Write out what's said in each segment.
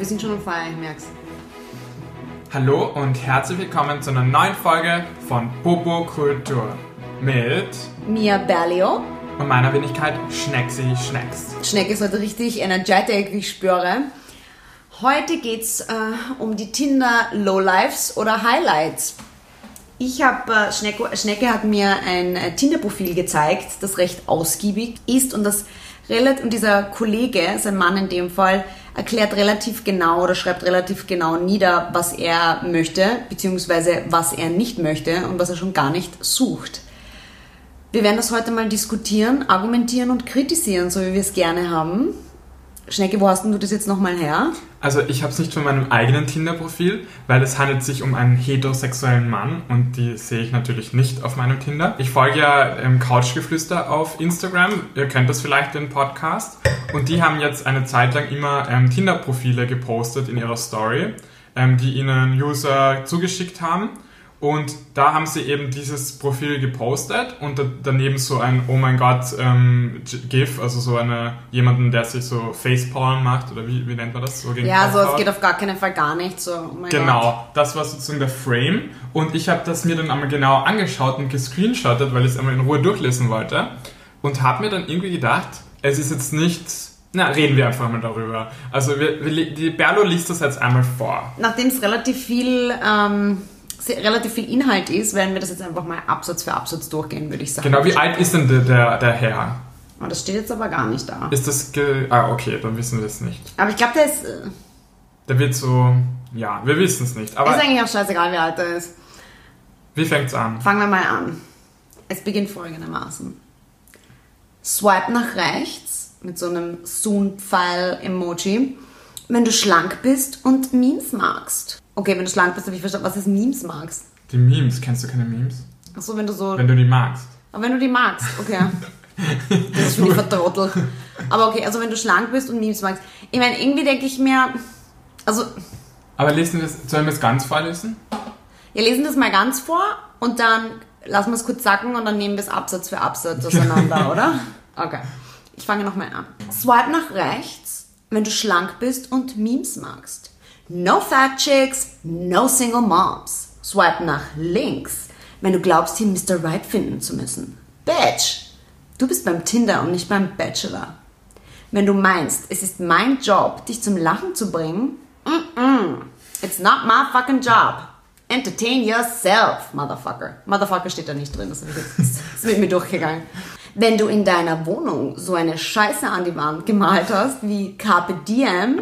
Wir sind schon on fire, ich merk's. Hallo und herzlich willkommen zu einer neuen Folge von Popo Kultur mit Mia Berlio. und meiner Wenigkeit Schnecksi Schnecks. Schneck ist heute richtig energetic, wie ich spüre. Heute geht's äh, um die Tinder Lowlives oder Highlights. Ich habe, äh, Schnecke, Schnecke hat mir ein äh, Tinder-Profil gezeigt, das recht ausgiebig ist und das relativ, und dieser Kollege, sein Mann in dem Fall, erklärt relativ genau oder schreibt relativ genau nieder, was er möchte, beziehungsweise was er nicht möchte und was er schon gar nicht sucht. Wir werden das heute mal diskutieren, argumentieren und kritisieren, so wie wir es gerne haben. Schnecke, wo hast denn du das jetzt nochmal her? Also ich habe es nicht von meinem eigenen Tinder-Profil, weil es handelt sich um einen heterosexuellen Mann und die sehe ich natürlich nicht auf meinem Tinder. Ich folge ja ähm, Couchgeflüster auf Instagram, ihr kennt das vielleicht, den Podcast. Und die haben jetzt eine Zeit lang immer ähm, Tinder-Profile gepostet in ihrer Story, ähm, die ihnen User zugeschickt haben. Und da haben sie eben dieses Profil gepostet und da, daneben so ein Oh mein Gott ähm, GIF, also so eine jemanden, der sich so Facepalm macht oder wie, wie nennt man das? So Ja, so es geht auf gar keinen Fall gar nicht. So, oh mein Gott. Genau, das war sozusagen der Frame und ich habe das mir dann einmal genau angeschaut und gescreenshottet, weil ich es einmal in Ruhe durchlesen wollte und habe mir dann irgendwie gedacht, es ist jetzt nicht, na, reden wir einfach mal darüber. Also wir, wir, die Berlo liest das jetzt einmal vor. Nachdem es relativ viel, ähm, relativ viel Inhalt ist, werden wir das jetzt einfach mal Absatz für Absatz durchgehen, würde ich sagen. Genau, wie alt ist denn der, der, der Herr? Oh, das steht jetzt aber gar nicht da. Ist das ge Ah, okay, dann wissen wir es nicht. Aber ich glaube, der ist, äh, Der wird so, ja, wir wissen es nicht. Aber ist eigentlich auch scheißegal, wie alt er ist. wie fängt's an? Fangen wir mal an. Es beginnt folgendermaßen. Swipe nach rechts mit so einem Zoom-Pfeil-Emoji, wenn du schlank bist und Memes magst. Okay, wenn du schlank bist, habe ich verstanden, was ist Memes magst. Die Memes, kennst du keine Memes? Achso, wenn du so... Wenn du die magst. Aber wenn du die magst, okay. Das ist für die vertrottelt. Aber okay, also wenn du schlank bist und Memes magst. Ich meine, irgendwie denke ich mir... Also, Aber lesen wir es, sollen wir es ganz vorlesen? wir lesen das mal ganz vor und dann lassen wir es kurz sacken und dann nehmen wir es Absatz für Absatz auseinander, oder? Okay. Ich fange nochmal an. Swipe nach rechts, wenn du schlank bist und Memes magst. No fat chicks, no single moms. Swipe nach links, wenn du glaubst, hier Mr. Right finden zu müssen. Bitch, du bist beim Tinder und nicht beim Bachelor. Wenn du meinst, es ist mein Job, dich zum Lachen zu bringen, mm-mm. It's not my fucking job. Entertain yourself, Motherfucker. Motherfucker steht da nicht drin, das ist mit mir durchgegangen. Wenn du in deiner Wohnung so eine Scheiße an die Wand gemalt hast, wie Carpe Diem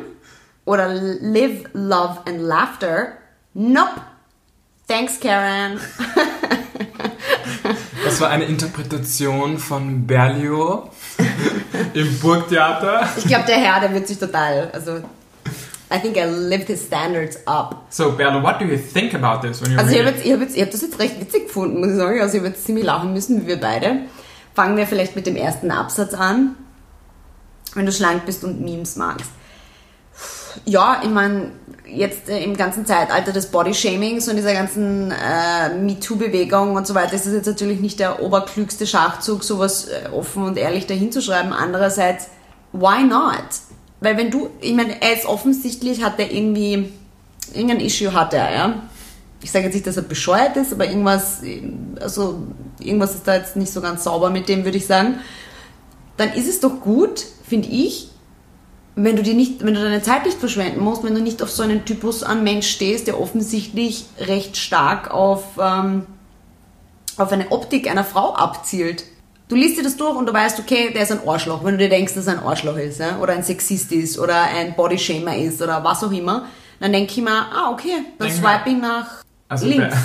oder Live, Love and Laughter, nope. Thanks, Karen. Das war eine Interpretation von Berlioz im Burgtheater. Ich glaube, der Herr, der wird sich total, also, I think I lived his standards up. So, Berlo, what do you think about this when you Also ich habe hab hab das jetzt recht witzig gefunden, muss ich sagen. Also ich habe jetzt ziemlich lachen müssen, wie wir beide. Fangen wir vielleicht mit dem ersten Absatz an. Wenn du schlank bist und Memes magst. Ja, ich meine, jetzt äh, im ganzen Zeitalter des Bodyshamings und dieser ganzen äh, MeToo-Bewegung und so weiter ist das jetzt natürlich nicht der oberklügste Schachzug, sowas äh, offen und ehrlich dahinzuschreiben. Andererseits, why not? Weil wenn du, ich meine, er ist offensichtlich, hat er irgendwie, irgendein Issue hat er, ja. Ich sage jetzt nicht, dass er bescheuert ist, aber irgendwas, also irgendwas ist da jetzt nicht so ganz sauber mit dem, würde ich sagen. Dann ist es doch gut, finde ich, wenn du dir nicht, wenn du deine Zeit nicht verschwenden musst, wenn du nicht auf so einen Typus an Mensch stehst, der offensichtlich recht stark auf, ähm, auf eine Optik einer Frau abzielt. Du liest dir das durch und du weißt, okay, der ist ein Arschloch, wenn du dir denkst, dass er ein Arschloch ist, ja? oder ein Sexist ist, oder ein Bodyshamer ist, oder was auch immer, dann denke ich mir, ah, okay, dann Denk swipe ich nach Also, links.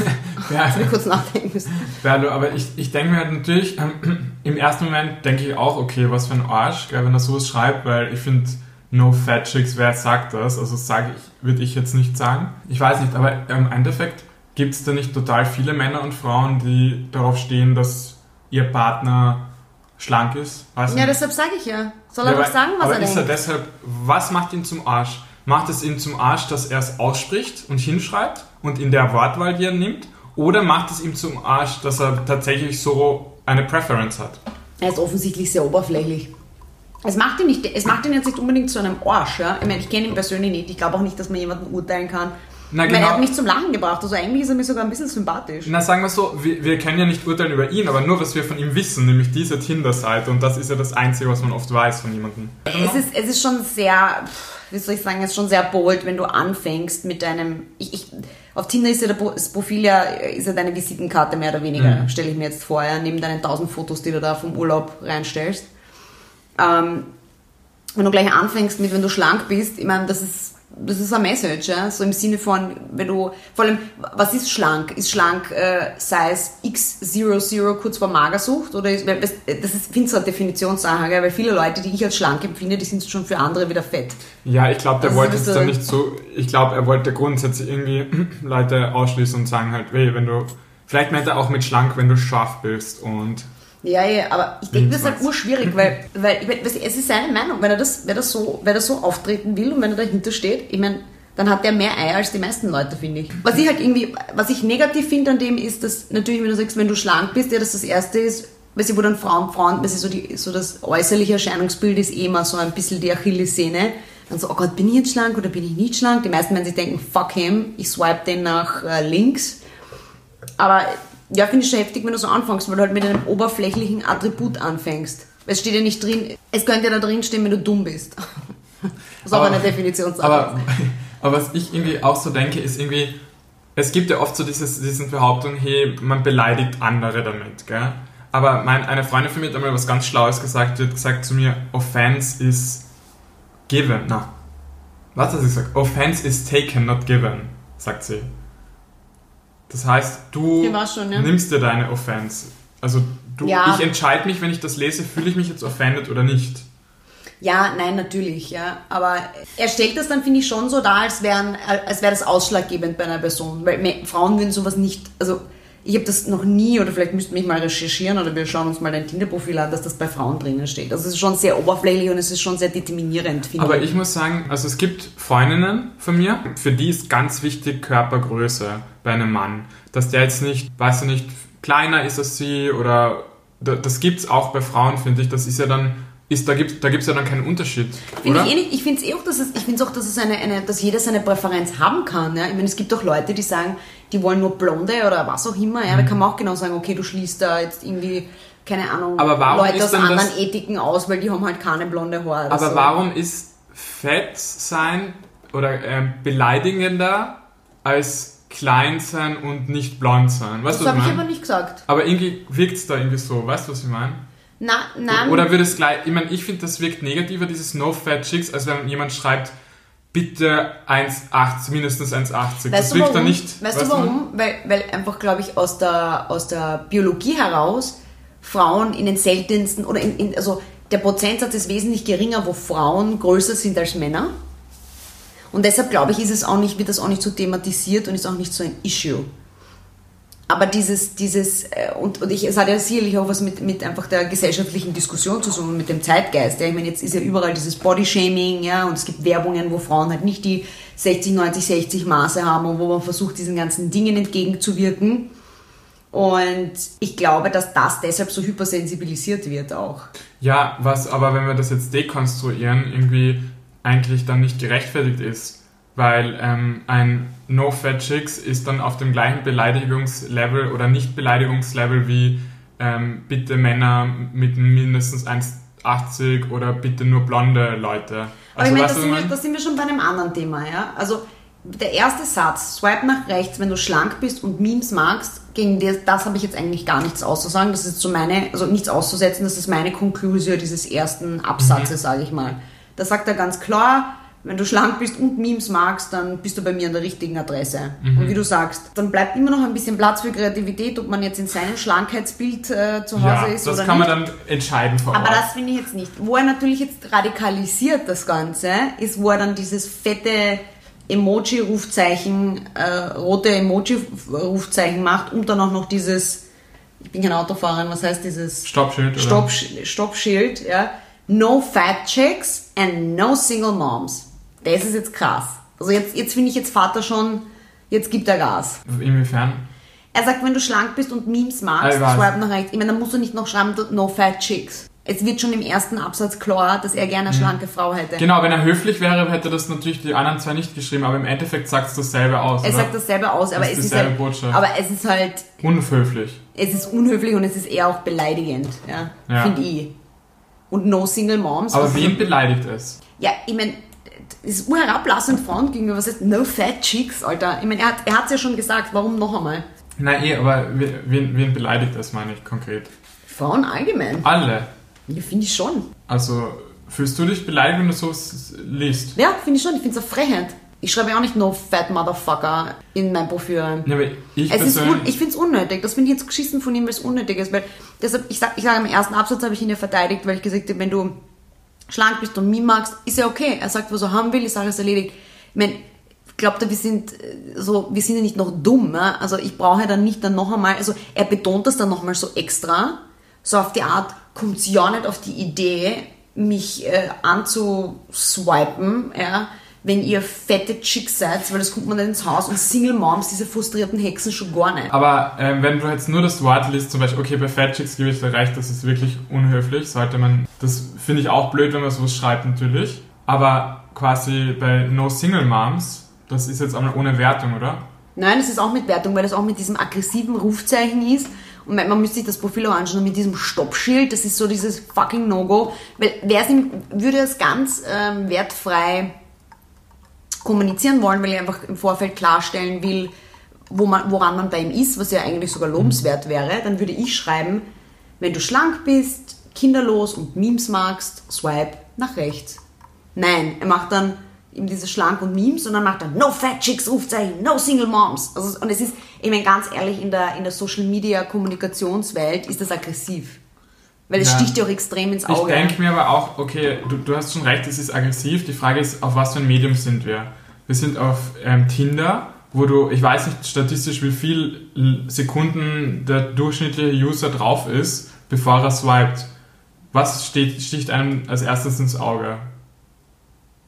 Ber Ich kurz nachdenken müssen. Berlo, aber ich, ich denke mir halt natürlich, ähm, im ersten Moment denke ich auch, okay, was für ein Arsch, gell, wenn er sowas schreibt, weil ich finde, no fat chicks, wer sagt das? Also sage ich, würde ich jetzt nicht sagen. Ich weiß nicht, aber im Endeffekt gibt es da nicht total viele Männer und Frauen, die darauf stehen, dass ihr Partner schlank ist? Weiß Ja, nicht. deshalb sage ich ja. Soll er Ja, doch aber- sagen, was aber er ist denkt? er deshalb, was macht ihn zum Arsch? Macht es ihn zum Arsch, dass er es ausspricht und hinschreibt und in der Wortwahl, die er nimmt? Oder macht es ihm zum Arsch, dass er tatsächlich so eine Preference hat? Er ist offensichtlich sehr oberflächlich. Es macht ihn, nicht, es macht ihn jetzt nicht unbedingt zu einem Arsch. Ja? Ich meine, ich kenne ihn persönlich nicht. Ich glaube auch nicht, dass man jemanden urteilen kann. Na, Ich meine, genau. er hat mich zum Lachen gebracht. Also eigentlich ist er mir sogar ein bisschen sympathisch. Na, sagen wir so, wir, wir können ja nicht urteilen über ihn, aber nur, was wir von ihm wissen, nämlich diese Tinder-Seite. Und das ist ja das Einzige, was man oft weiß von jemandem. Es ist, es ist schon sehr, wie soll ich sagen, es ist schon sehr bold, wenn du anfängst mit deinem. Ich, ich, auf Tinder ist ja das Profil ja, ist ja deine Visitenkarte mehr oder weniger, Mhm. stelle ich mir jetzt vor, ja, neben deinen tausend Fotos, die du da vom Urlaub reinstellst. Ähm, wenn du gleich anfängst mit, wenn du schlank bist, ich meine, das ist, das ist eine Message, ja? so im Sinne von, wenn du, vor allem, was ist schlank? Ist schlank äh, Size X00 kurz vor Magersucht? Oder ist, das das ist, finde ich, so eine Definitionssache, weil viele Leute, die ich als schlank empfinde, die sind schon für andere wieder fett. Ja, ich glaube, der Also, wollte bist jetzt da nicht so. Ich glaube, er wollte grundsätzlich irgendwie Leute ausschließen und sagen halt, weh, wenn du. Vielleicht meint er auch mit schlank, wenn du scharf bist und. Ja, ja, aber ich denke, das ist halt Jedenfalls. urschwierig, weil, weil ich mein, es ist seine Meinung. Wenn er, das, wenn, er so, wenn er so auftreten will und wenn er dahinter steht, ich meine, dann hat er mehr Eier als die meisten Leute, finde ich. Was ich halt irgendwie, was ich negativ finde an dem ist, dass natürlich, wenn du sagst, wenn du schlank bist, ja, dass das Erste ist, weißt du, wo dann Frauen, Frauen, weißt du, so, die, so das äußerliche Erscheinungsbild ist eh immer so ein bisschen die Achillessehne. Dann so, oh Gott, bin ich jetzt schlank oder bin ich nicht schlank? Die meisten werden sich denken, fuck him, ich swipe den nach äh, links. Aber ja, finde ich schon heftig, wenn du so anfängst, weil du halt mit einem oberflächlichen Attribut anfängst. Es steht ja nicht drin, es könnte ja da drin stehen, wenn du dumm bist. Das ist aber, eine Definitionssache. Aber, aber was ich irgendwie auch so denke, ist irgendwie, es gibt ja oft so dieses, diesen Behauptung, hey, man beleidigt andere damit, gell? Aber mein, eine Freundin von mir hat einmal was ganz Schlaues gesagt, die hat gesagt zu mir, Offense is given. Na, was hat sie gesagt? Offense is taken, not given, sagt sie. Das heißt, du schon, ja. nimmst dir deine Offense. Also du, Ja. ich entscheide mich, wenn ich das lese, fühle ich mich jetzt offended oder nicht. ja, nein, natürlich, ja. Aber er stellt das dann, finde ich, schon so dar, als, wären, als wäre das ausschlaggebend bei einer Person. Weil Frauen würden sowas nicht, also ich habe das noch nie, oder vielleicht müssten wir mich mal recherchieren, oder wir schauen uns mal dein Tinder-Profil an, dass das bei Frauen drinnen steht. Also es ist schon sehr oberflächlich und es ist schon sehr determinierend, finde Aber ich. ich muss sagen, also es gibt Freundinnen von mir, für die ist ganz wichtig Körpergröße bei einem Mann. Dass der jetzt nicht, weißt du nicht, kleiner ist als sie oder da- das gibt's auch bei Frauen, finde ich. Das ist ja dann, ist, da gibt da gibt's ja dann keinen Unterschied. Finde oder? ich eh nicht. Ich finde es eh auch, dass es, ich finde auch, dass es eine, eine, dass jeder seine Präferenz haben kann. Ja? Ich meine, es gibt auch Leute, die sagen, die wollen nur Blonde oder was auch immer. Ja, da kann man auch genau sagen, okay, du schließt da jetzt irgendwie, keine Ahnung, Mhm. Aber warum Leute aus anderen das- Ethiken aus, weil die haben halt keine blonde Haare. Aber so. warum ist fett sein oder ähm, beleidigender als klein sein und nicht blond sein? Weißt Das habe ich ich aber nicht gesagt. Aber irgendwie wirkt's da irgendwie so, weißt du, was ich meine? Na, nein. Oder wird es gleich, ich meine, ich finde, das wirkt negativer, dieses No Fat Chicks, als wenn jemand schreibt, bitte 1,80, mindestens 1,80. Weißt Das du wirkt warum? dann nicht. weißt du warum? Weil, weil einfach, glaube ich, aus der, aus der Biologie heraus Frauen in den seltensten, oder in, in, also der Prozentsatz ist wesentlich geringer, wo Frauen größer sind als Männer. Und deshalb, glaube ich, ist es auch nicht, wird das auch nicht so thematisiert und ist auch nicht so ein Issue. Aber dieses, dieses, äh, und, und ich, es hat ja sicherlich auch was mit, mit einfach der gesellschaftlichen Diskussion zu tun, mit dem Zeitgeist. Ja. Ich meine, jetzt ist ja überall dieses Bodyshaming, ja, und es gibt Werbungen, wo Frauen halt nicht die 60, 90, 60 Maße haben und wo man versucht, diesen ganzen Dingen entgegenzuwirken. Und ich glaube, dass das deshalb so hypersensibilisiert wird auch. Ja, was aber, wenn wir das jetzt dekonstruieren, irgendwie eigentlich dann nicht gerechtfertigt ist. Weil ähm, ein No Fat Chicks ist dann auf dem gleichen Beleidigungslevel oder Nicht-Beleidigungslevel wie ähm, bitte Männer mit mindestens 1,80 oder bitte nur blonde Leute. Aber ich meine, da sind, wir, ich da sind wir schon bei einem anderen Thema, ja. Also der erste Satz, swipe nach rechts, wenn du schlank bist und Memes magst, gegen das, das habe ich jetzt eigentlich gar nichts auszusagen. Das ist so meine, also nichts auszusetzen, das ist meine Konklusion dieses ersten Absatzes, sage ich mal. Da sagt er ganz klar, wenn du schlank bist und Memes magst, dann bist du bei mir an der richtigen Adresse. Und wie du sagst, dann bleibt immer noch ein bisschen Platz für Kreativität, ob man jetzt in seinem Schlankheitsbild äh, zu Hause ja, ist das oder kann nicht. man dann entscheiden vor Aber Ort. das finde ich jetzt nicht. Wo er natürlich jetzt radikalisiert das Ganze, ist, wo er dann dieses fette Emoji-Rufzeichen, äh, rote Emoji-Rufzeichen macht und dann auch noch dieses, ich bin kein Autofahrer, was heißt dieses Stoppschild, oder? Stopp, Stoppschild, ja. No fat chicks and no single moms. Das ist jetzt krass. Also jetzt, jetzt finde ich jetzt Vater schon, jetzt gibt er Gas. Inwiefern? Er sagt, wenn du schlank bist und Memes magst, swipe nach rechts. Ich meine, dann musst du nicht noch schreiben, no fat chicks. es wird schon im ersten Absatz klar, dass er gerne eine schlanke Frau hätte. Genau, wenn er höflich wäre, hätte das natürlich die anderen zwei nicht geschrieben, aber im Endeffekt sagt es dasselbe aus. Er oder? sagt dasselbe aus, aber ist es ist halt, Botschaft. aber es ist halt, Unhöflich. es ist unhöflich und es ist eher auch beleidigend, ja, Ja. finde ich. Und no single moms. Aber wen beleidigt es? Ja, ich meine, ist urherablassend Frauen gegenüber. Was heißt no fat chicks, Alter? Ich meine, er hat er hat's ja schon gesagt, warum noch einmal? Nein, eh, aber wen, wen beleidigt es, meine ich konkret? Frauen allgemein. Alle. Ja, finde ich schon. Also, fühlst du dich beleidigt, wenn du so liest? Ja, finde ich schon. Ich finde es eine Frechheit. Ich schreibe ja auch nicht no fat motherfucker in mein Profil rein. Ja, aber ich Es ist ich finde es unnötig. Das finde ich jetzt geschissen von ihm, weil es unnötig ist. Weil deshalb, ich sage ich sag, im ersten Absatz habe ich ihn ja verteidigt, weil ich gesagt habe, wenn du schlank bist und Meme magst, ist ja okay. Er sagt, was er haben will, die Sache ist erledigt. Ich meine, ich glaube, wir sind äh, so, wir sind ja nicht noch dumm. Ja? Also ich brauche dann nicht dann noch einmal, also er betont das dann nochmal so extra, so auf die Art, kommt ja nicht auf die Idee, mich äh, anzuswipen, ja, wenn ihr fette Chicks seid, weil das kommt man nicht ins Haus und Single Moms, diese frustrierten Hexen schon gar nicht. Aber ähm, wenn du jetzt nur das Wort liest, zum Beispiel, okay, bei Fat Chicks gebe ich dir recht, das ist wirklich unhöflich, sollte man, das finde ich auch blöd, wenn man sowas schreibt natürlich, aber quasi bei No Single Moms, das ist jetzt einmal ohne Wertung, oder? Nein, es ist auch mit Wertung, weil das auch mit diesem aggressiven Rufzeichen ist. Und man müsste sich das Profil auch anschauen mit diesem Stoppschild. Das ist so dieses fucking No-Go. Weil wer würde es ganz ähm, wertfrei kommunizieren wollen, weil er einfach im Vorfeld klarstellen will, wo man, woran man bei ihm ist, was ja eigentlich sogar lobenswert wäre, dann würde ich schreiben, wenn du schlank bist, kinderlos und Memes magst, swipe nach rechts. Nein, er macht dann eben diese Schlank und Memes und dann macht er No Fat Chicks, Rufzeichen, No Single Moms. Also, und es ist, ich meine ganz ehrlich, in der, in der Social Media Kommunikationswelt ist das aggressiv. Weil es Ja. sticht dir auch extrem ins Ich Auge. denke mir aber auch, okay, du, du hast schon recht, es ist aggressiv. Die Frage ist, auf was für ein Medium sind wir? Wir sind auf ähm, Tinder, wo du, ich weiß nicht statistisch, wie viel L- Sekunden der durchschnittliche User drauf ist, bevor er swiped. Was steht, sticht einem als erstes ins Auge?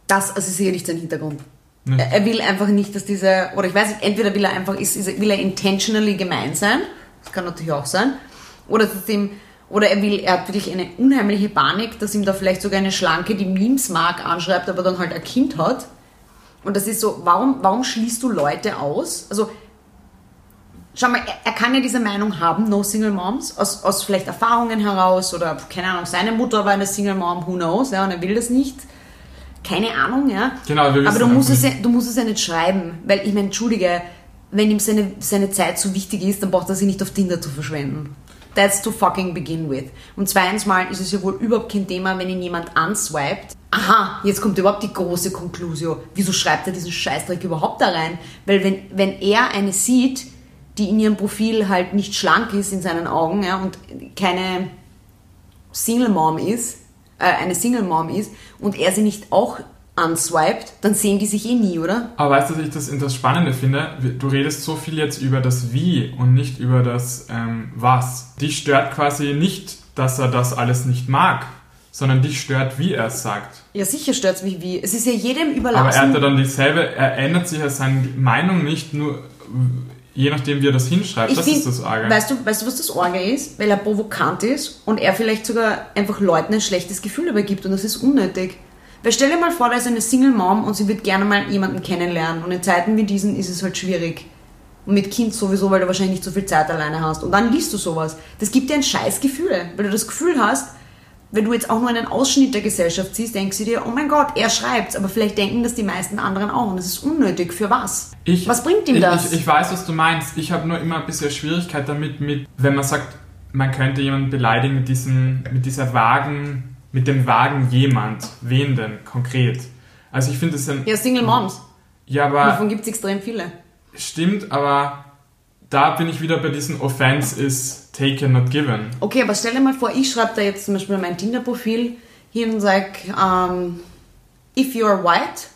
Das also ist sicherlich sein Hintergrund. Nicht? Er er will einfach nicht, dass diese, oder ich weiß nicht, entweder will er einfach, ist, ist, will er intentionally gemein sein, das kann natürlich auch sein, oder dass ihm, oder er will, er hat wirklich eine unheimliche Panik, dass ihm da vielleicht sogar eine Schlanke, die Memes mag, anschreibt, aber dann halt ein Kind hat. Und das ist so, warum, warum schließt du Leute aus? Also, schau mal, er, er kann ja diese Meinung haben, no Single Moms, aus, aus vielleicht Erfahrungen heraus oder, keine Ahnung, seine Mutter war eine Single Mom, who knows, ja, und er will das nicht. Keine Ahnung, ja. Genau, wir Aber du musst, es ja, du musst es ja nicht schreiben, weil ich meine, entschuldige, wenn ihm seine, seine Zeit so wichtig ist, dann braucht er sie nicht auf Tinder zu verschwenden. That's to fucking begin with. Und zweitens mal ist es ja wohl überhaupt kein Thema, wenn ihn jemand answiped. Aha, jetzt kommt überhaupt die große Konklusion. Wieso schreibt er diesen Scheißdreck überhaupt da rein? Weil wenn, wenn er eine sieht, die in ihrem Profil halt nicht schlank ist in seinen Augen ja, und keine Single Mom ist, äh, eine Single Mom ist und er sie nicht auch unswiped, dann sehen die sich eh nie, oder? Aber weißt du, was ich das, das Spannende finde? Du redest so viel jetzt über das Wie und nicht über das ähm, Was. Dich stört quasi nicht, dass er das alles nicht mag, sondern dich stört, wie er es sagt. Ja, sicher stört's mich wie. Es ist ja jedem Aber er überlassen. hat ja dann dieselbe, er ändert sich ja seine Meinung nicht nur, je nachdem wie er das hinschreibt. das find- ist das Arge. Weißt du, weißt du, was das Orge ist? Weil er provokant ist und er vielleicht sogar einfach Leuten ein schlechtes Gefühl dabei gibt und das ist unnötig. Weil stell dir mal vor, da ist eine Single Mom und sie wird gerne mal jemanden kennenlernen und in Zeiten wie diesen ist es halt schwierig. Und mit Kind sowieso, weil du wahrscheinlich nicht so viel Zeit alleine hast. Und dann liest du sowas. Das gibt dir ein scheiß Gefühl, weil du das Gefühl hast, wenn du jetzt auch nur einen Ausschnitt der Gesellschaft siehst, denkst du dir, oh mein Gott, er schreibt's, aber vielleicht denken das die meisten anderen auch und das ist unnötig. Für was? Ich, was bringt ihm ich, das? Ich, ich weiß, was du meinst. Ich habe nur immer ein bisschen Schwierigkeit damit, mit, wenn man sagt, man könnte jemanden beleidigen mit, diesem, mit dieser vagen, mit dem vagen jemand. Wen denn konkret? Also ich finde es ein... ja, Single Moms. Ja, aber... Davon gibt's extrem viele. Stimmt, aber da bin ich wieder bei diesem Offense is taken, not given. Okay, aber stell dir mal vor, ich schreibe da jetzt zum Beispiel mein Tinder-Profil hin und sage, um, if you are white,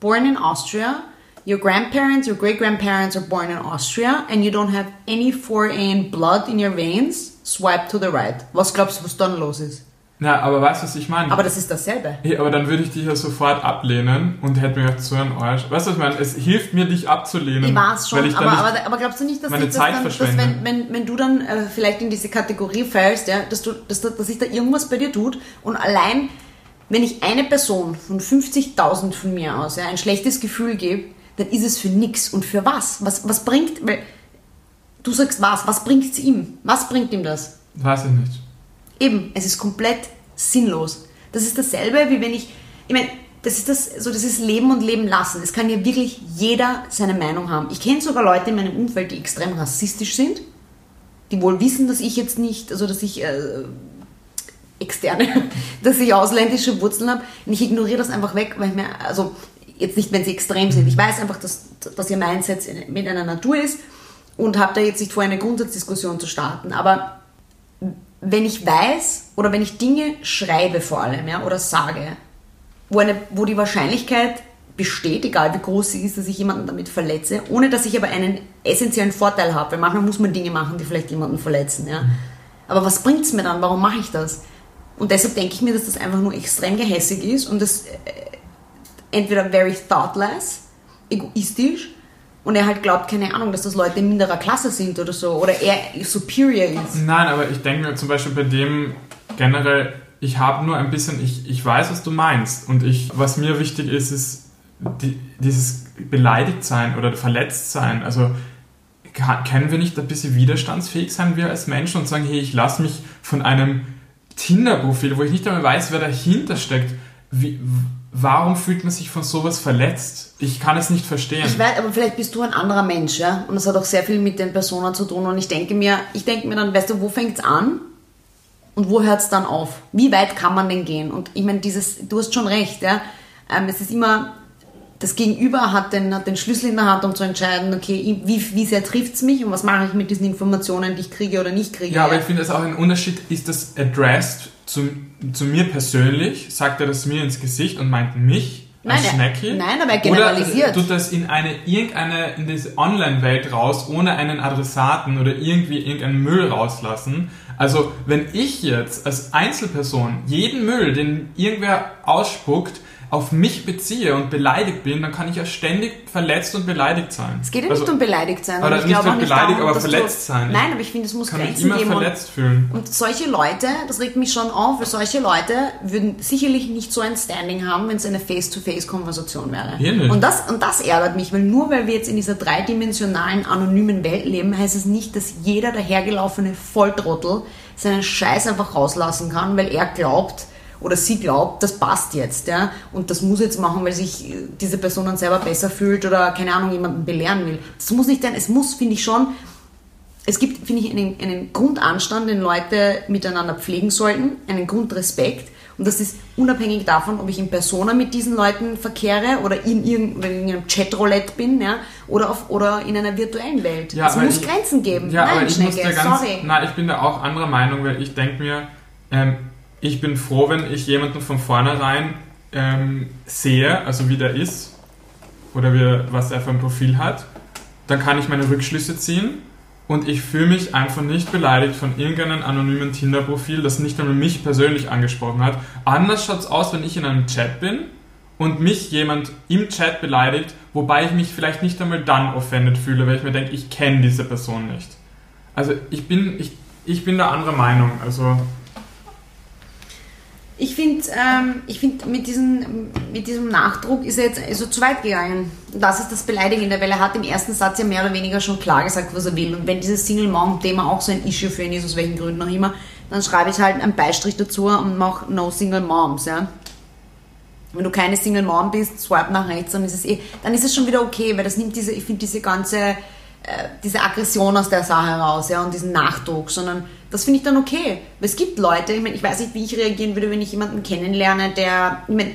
born in Austria, your grandparents, your great-grandparents are born in Austria and you don't have any foreign blood in your veins, swipe to the right. Was glaubst du, was dann los ist? Na, aber weißt du, was ich meine? Aber das ist dasselbe. Ja, aber dann würde ich dich ja sofort ablehnen und hätte mir gedacht, so ein Arsch. Weißt du, was ich meine? Es hilft mir, dich abzulehnen. Ich weiß schon, weil ich aber, aber, aber glaubst du nicht, dass, meine ich das Zeit dann, dass wenn, wenn, wenn du dann äh, vielleicht in diese Kategorie fällst, ja, dass, du, dass, da- dass sich da irgendwas bei dir tut und allein, wenn ich eine Person von 50.000 von mir aus ja, ein schlechtes Gefühl gebe, dann ist es für nix. Und für was? Was, was bringt, weil du sagst was, was bringt es ihm? Was bringt ihm das? Weiß ich nicht. Eben, es ist komplett sinnlos. Das ist dasselbe, wie wenn ich, ich meine, das ist das, so das ist Leben und Leben lassen. Es kann ja wirklich jeder seine Meinung haben. Ich kenne sogar Leute in meinem Umfeld, die extrem rassistisch sind, die wohl wissen, dass ich jetzt nicht, also dass ich äh, externe, dass ich ausländische Wurzeln habe. Und ich ignoriere das einfach weg, weil ich mir, also jetzt nicht, wenn sie extrem sind. Ich weiß einfach, dass, dass ihr Mindset mit einer Natur ist und habe da jetzt nicht vor, eine Grundsatzdiskussion zu starten. Aber wenn ich weiß oder wenn ich Dinge schreibe vor allem ja, oder sage, wo, eine, wo die Wahrscheinlichkeit besteht, egal wie groß sie ist, dass ich jemanden damit verletze, ohne dass ich aber einen essentiellen Vorteil habe, weil manchmal muss man Dinge machen, die vielleicht jemanden verletzen. Ja. Aber was bringt es mir dann? Warum mache ich das? Und deshalb denke ich mir, dass das einfach nur extrem gehässig ist und das äh, entweder very thoughtless, egoistisch und er halt glaubt, keine Ahnung, dass das Leute in minderer Klasse sind oder so oder er superior ist. Nein, aber ich denke zum Beispiel bei dem generell, ich habe nur ein bisschen, ich, ich weiß, was du meinst. Und ich, was mir wichtig ist, ist die, dieses beleidigt sein oder verletzt sein. Also können wir nicht ein bisschen widerstandsfähig sein, wir als Menschen, und sagen, hey, ich lasse mich von einem Tinder-Profil, wo ich nicht einmal weiß, wer dahinter steckt, wie, warum fühlt man sich von sowas verletzt? Ich kann es nicht verstehen. Ich weiß, aber vielleicht bist du ein anderer Mensch, ja? Und das hat auch sehr viel mit den Personen zu tun. Und ich denke mir, ich denke mir dann, weißt du, wo fängt's an? Und wo hört's dann auf? Wie weit kann man denn gehen? Und ich meine, dieses, du hast schon recht, ja? Ähm, es ist immer, das Gegenüber hat den, hat den Schlüssel in der Hand, um zu entscheiden, okay, wie, wie sehr trifft's mich und was mache ich mit diesen Informationen, die ich kriege oder nicht kriege. Ja, aber ich finde es auch ein Unterschied, ist das addressed zu, zu mir persönlich? Sagt er das mir ins Gesicht und meint mich als Nein, er- Schnecki? nein, aber er generalisiert. Oder tut das in eine, irgendeine, in diese Online-Welt raus, ohne einen Adressaten oder irgendwie irgendeinen Müll rauslassen? Also, wenn ich jetzt als Einzelperson jeden Müll, den irgendwer ausspuckt, auf mich beziehe und beleidigt bin, dann kann ich ja ständig verletzt und beleidigt sein. es geht ja Also, nicht um beleidigt sein. oder ich nicht um nicht beleidigt, darum, aber verletzt sein. Nein, aber ich finde, es muss kann Grenzen immer geben. und- verletzt fühlen. Und solche Leute, das regt mich schon auf, weil solche Leute würden sicherlich nicht so ein Standing haben, wenn es eine Face-to-Face-Konversation wäre. Hier nicht. Und das, und das ärgert mich, weil nur weil wir jetzt in dieser dreidimensionalen, anonymen Welt leben, heißt es nicht, dass jeder dahergelaufene Volltrottel seinen Scheiß einfach rauslassen kann, weil er glaubt, oder sie glaubt, das passt jetzt, ja, und das muss jetzt machen, weil sich diese Person dann selber besser fühlt oder, keine Ahnung, jemanden belehren will. Das muss nicht sein, es muss, finde ich schon, es gibt, finde ich, einen, einen Grundanstand, den Leute miteinander pflegen sollten, einen Grundrespekt. Und das ist unabhängig davon, ob ich in Persona mit diesen Leuten verkehre oder in, irgend, oder in einem Chatroulette bin ja, oder, auf, oder in einer virtuellen Welt. Ja, es muss ich- Grenzen geben. Ja, Nein, aber ich Schnecke, ganz, sorry. nein, ich bin da auch anderer Meinung, weil ich denke mir, ähm, ich bin froh, wenn ich jemanden von vornherein ähm, sehe, also wie der ist oder wie, was er für ein Profil hat, dann kann ich meine Rückschlüsse ziehen und ich fühle mich einfach nicht beleidigt von irgendeinem anonymen Tinder-Profil, das nicht einmal mich persönlich angesprochen hat. Anders schaut es aus, wenn ich in einem Chat bin und mich jemand im Chat beleidigt, wobei ich mich vielleicht nicht einmal dann offended fühle, weil ich mir denke, ich kenne diese Person nicht. Also ich bin, ich, ich bin da anderer Meinung. Also Ich finde, ähm, find, mit, mit diesem Nachdruck ist er jetzt also zu weit gegangen. Das ist das Beleidigende, weil er hat im ersten Satz ja mehr oder weniger schon klar gesagt, was er will. Und wenn dieses Single-Mom-Thema auch so ein Issue für ihn ist, aus welchen Gründen auch immer, dann schreibe ich halt einen Beistrich dazu und mache No Single Moms, ja. Wenn du keine Single Mom bist, swipe nach rechts, dann ist es eh, dann ist es schon wieder okay, weil das nimmt diese, ich finde diese ganze, äh, diese Aggression aus der Sache raus, ja, und diesen Nachdruck, sondern das finde ich dann okay. Weil es gibt Leute, ich meine, ich weiß nicht, wie ich reagieren würde, wenn ich jemanden kennenlerne, der, ich meine,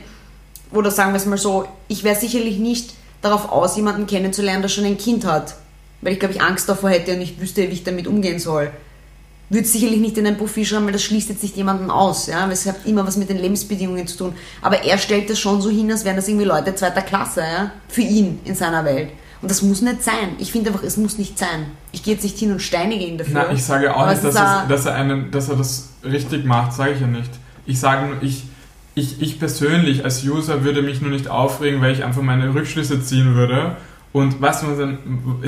oder sagen wir es mal so, ich wäre sicherlich nicht darauf aus, jemanden kennenzulernen, der schon ein Kind hat. Weil ich glaube, ich Angst davor hätte und nicht wüsste, wie ich damit umgehen soll. Würde sicherlich nicht in ein Profil schreiben, weil das schließt jetzt nicht jemanden aus. Ja? Weil es hat immer was mit den Lebensbedingungen zu tun. Aber er stellt das schon so hin, als wären das irgendwie Leute zweiter Klasse. Ja? Für ihn in seiner Welt. Und das muss nicht sein. Ich finde einfach, es muss nicht sein. Ich gehe jetzt nicht hin und steinige ihn dafür. na, ich sage auch nicht, dass, es, dass, er einen, dass er das richtig macht, sage ich ja nicht. Ich sage nur, ich, ich, ich persönlich als User würde mich nur nicht aufregen, weil ich einfach meine Rückschlüsse ziehen würde. Und was man dann,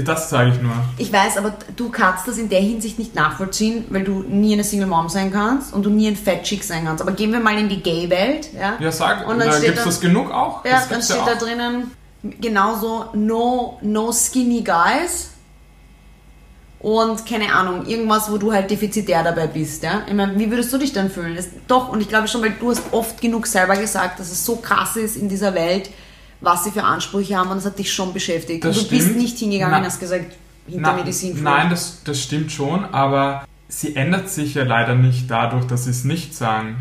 das sage ich nur. Ich weiß, aber du kannst das in der Hinsicht nicht nachvollziehen, weil du nie eine Single Mom sein kannst und du nie ein Fat Chick sein kannst. Aber gehen wir mal in die Gay-Welt. Ja, Ja, sag, Und dann da gibt es da- das genug auch. ja dann steht ja da drinnen genauso no, no skinny guys. Und keine Ahnung, irgendwas, wo du halt defizitär dabei bist, ja. Ich meine, wie würdest du dich dann fühlen? Das, doch, und ich glaube schon, weil du hast oft genug selber gesagt, dass es so krass ist in dieser Welt, was sie für Ansprüche haben und das hat dich schon beschäftigt. Das und du bist stimmt. nicht hingegangen und hast gesagt, hinter Medizin Nein, das, das stimmt schon, aber sie ändert sich ja leider nicht dadurch, dass sie es nicht sagen.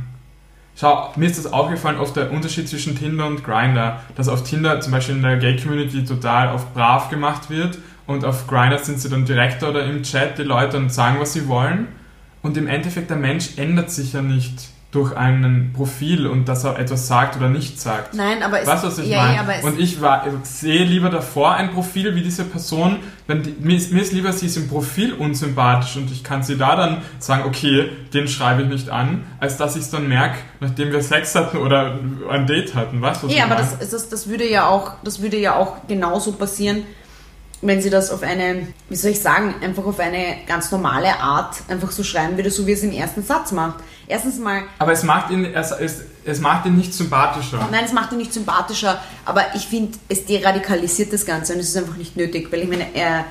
Schau, mir ist das aufgefallen, oft der Unterschied zwischen Tinder und Grindr, dass auf Tinder zum Beispiel in der Gay-Community total auf brav gemacht wird und auf Grindr sind sie dann direkter oder im Chat die Leute und sagen, was sie wollen. Und im Endeffekt, der Mensch ändert sich ja nicht durch ein Profil und dass er etwas sagt oder nicht sagt. Nein, aber es, Weißt du, was ich ja, meine? ja, und ich war, ich sehe lieber davor ein Profil wie diese Person, wenn die, mir, ist, mir ist lieber, sie ist im Profil unsympathisch und ich kann sie da dann sagen, okay, den schreibe ich nicht an, als dass ich es dann merke, nachdem wir Sex hatten oder ein Date hatten. Weißt du, was Ja, ich aber meine? das, das, das würde ja auch, das würde ja auch genauso passieren, wenn sie das auf eine, wie soll ich sagen, einfach auf eine ganz normale Art einfach so schreiben würde, so wie es im ersten Satz macht. Erstens mal, Aber es macht ihn, es, es, es macht ihn nicht sympathischer. nein, es macht ihn nicht sympathischer, aber ich finde, es deradikalisiert das Ganze und es ist einfach nicht nötig, weil ich meine, er,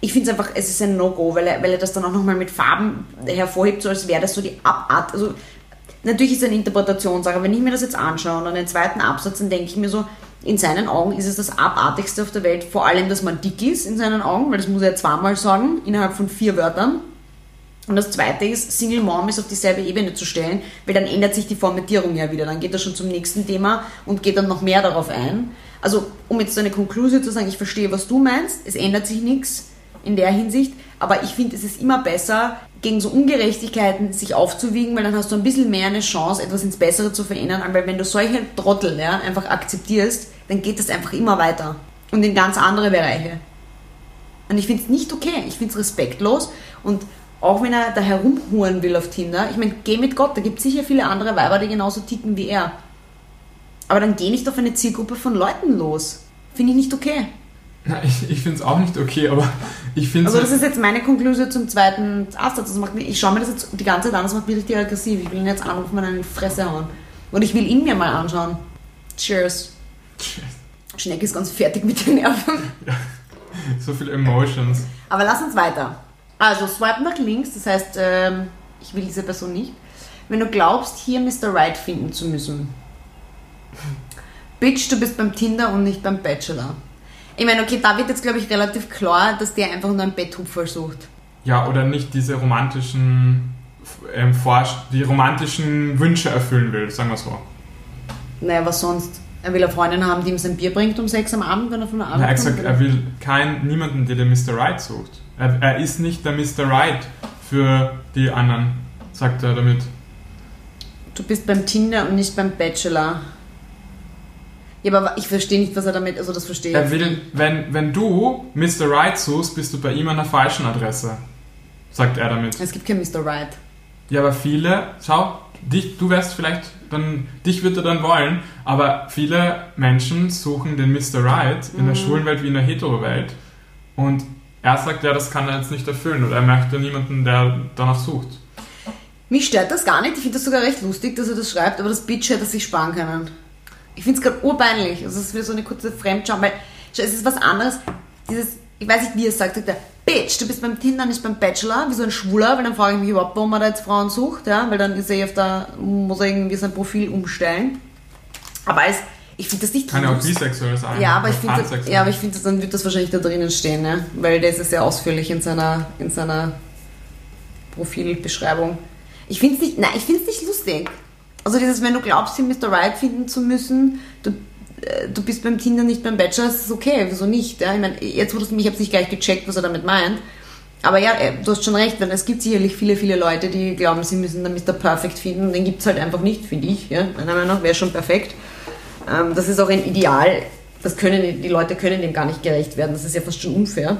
ich finde es einfach, es ist ein No-Go, weil er, weil er das dann auch nochmal mit Farben hervorhebt, so als wäre das so die Abart, also natürlich ist es eine Interpretationssache, wenn ich mir das jetzt anschaue und an den zweiten Absatz, dann denke ich mir so, in seinen Augen ist es das Abartigste auf der Welt, vor allem, dass man dick ist in seinen Augen, weil das muss er zweimal sagen, innerhalb von vier Wörtern. Und das zweite ist, Single Mom ist auf dieselbe Ebene zu stellen, weil dann ändert sich die Formatierung ja wieder. Dann geht er schon zum nächsten Thema und geht dann noch mehr darauf ein. Also, um jetzt so eine Konklusion zu sagen, ich verstehe, was du meinst, es ändert sich nichts in der Hinsicht, aber ich finde, es ist immer besser, gegen so Ungerechtigkeiten sich aufzuwiegen, weil dann hast du ein bisschen mehr eine Chance, etwas ins Bessere zu verändern, weil wenn du solche Trottel ja, einfach akzeptierst, dann geht das einfach immer weiter und in ganz andere Bereiche. Und ich finde es nicht okay. Ich finde es respektlos. Und auch wenn er da herumhuren will auf Tinder, ich meine, geh mit Gott, da gibt es sicher viele andere Weiber, die genauso ticken wie er. Aber dann geh nicht auf eine Zielgruppe von Leuten los. Finde ich nicht okay. Na, ich ich finde es auch nicht okay, aber ich finde Also das ist jetzt meine Konklusion zum zweiten Absatz. Das macht mich, ich schaue mir das jetzt die ganze Zeit an, das macht mich richtig aggressiv. Ich will ihn jetzt anrufen und in die Fresse hauen. Und ich will ihn mir mal anschauen. Cheers. Schneck ist ganz fertig mit den Nerven. so viele Emotions. Aber lass uns weiter. Also swipe nach links, das heißt, ähm, ich will diese Person nicht. Wenn du glaubst, hier Mr. Right finden zu müssen. Bitch, du bist beim Tinder und nicht beim Bachelor. Ich meine, okay, da wird jetzt, glaube ich, relativ klar, dass der einfach nur einen Betthupfer sucht. Ja, oder nicht diese romantischen, ähm, die romantischen Wünsche erfüllen will, sagen wir so. Naja, was sonst? Er will eine Freundin haben, die ihm sein Bier bringt um sechs am Abend, wenn er von der Er Arbeit gesagt, kommt. er will kein, niemanden, der den Mr. Right sucht. Er, er ist nicht der Mr. Right für die anderen, sagt er damit. Du bist beim Tinder und nicht beim Bachelor. Ja, aber ich verstehe nicht, was er damit, also das verstehe ich. Er will, wenn, wenn du Mr. Right suchst, bist du bei ihm an der falschen Adresse, sagt er damit. Es gibt kein Mr. Right. Ja, aber viele, schau, dich, du wärst vielleicht, dann, dich wird er dann wollen, aber viele Menschen suchen den Mr. Right in der schwulen Welt wie in der hetero-Welt und er sagt, ja, das kann er jetzt nicht erfüllen oder er möchte niemanden, der danach sucht. Mich stört das gar nicht. Ich finde das sogar recht lustig, dass er das schreibt, aber das Bitch hätte sich sparen können. Ich finde es gerade urbeinlich. Es ist wie so eine kurze Fremdschau, weil es ist was anderes. Dieses, ich weiß nicht, wie er es sagt, sagt er, Bitch, du bist beim Tinder, nicht beim Bachelor, wie so ein Schwuler, weil dann frage ich mich überhaupt, warum er da jetzt Frauen sucht, ja, weil dann ist er auf der, muss er irgendwie sein Profil umstellen. Aber es, ich finde das nicht Kann ja auch bisexuell sein. Ja, aber ich finde, ja, aber ich finde, dann wird das wahrscheinlich da drinnen stehen, ne? weil der ist ja sehr ausführlich in seiner, in seiner Profilbeschreibung. Ich finde es nicht, nein, ich finde es nicht lustig. Also dieses, wenn du glaubst, hier Mr. Right finden zu müssen, du, äh, du bist beim Tinder nicht beim Bachelor, das ist okay, wieso nicht? Ja? Ich meine, jetzt wo du mich, ich habe nicht gleich gecheckt, was er damit meint. Aber ja, äh, du hast schon recht, weil es gibt sicherlich viele, viele Leute, die glauben, sie müssen dann Mr. Perfect finden. Den gibt es halt einfach nicht, finde ich. Ja? Meiner Meinung nach wäre schon perfekt. Ähm, das ist auch ein Ideal. Das können, die Leute können dem gar nicht gerecht werden. Das ist ja fast schon unfair.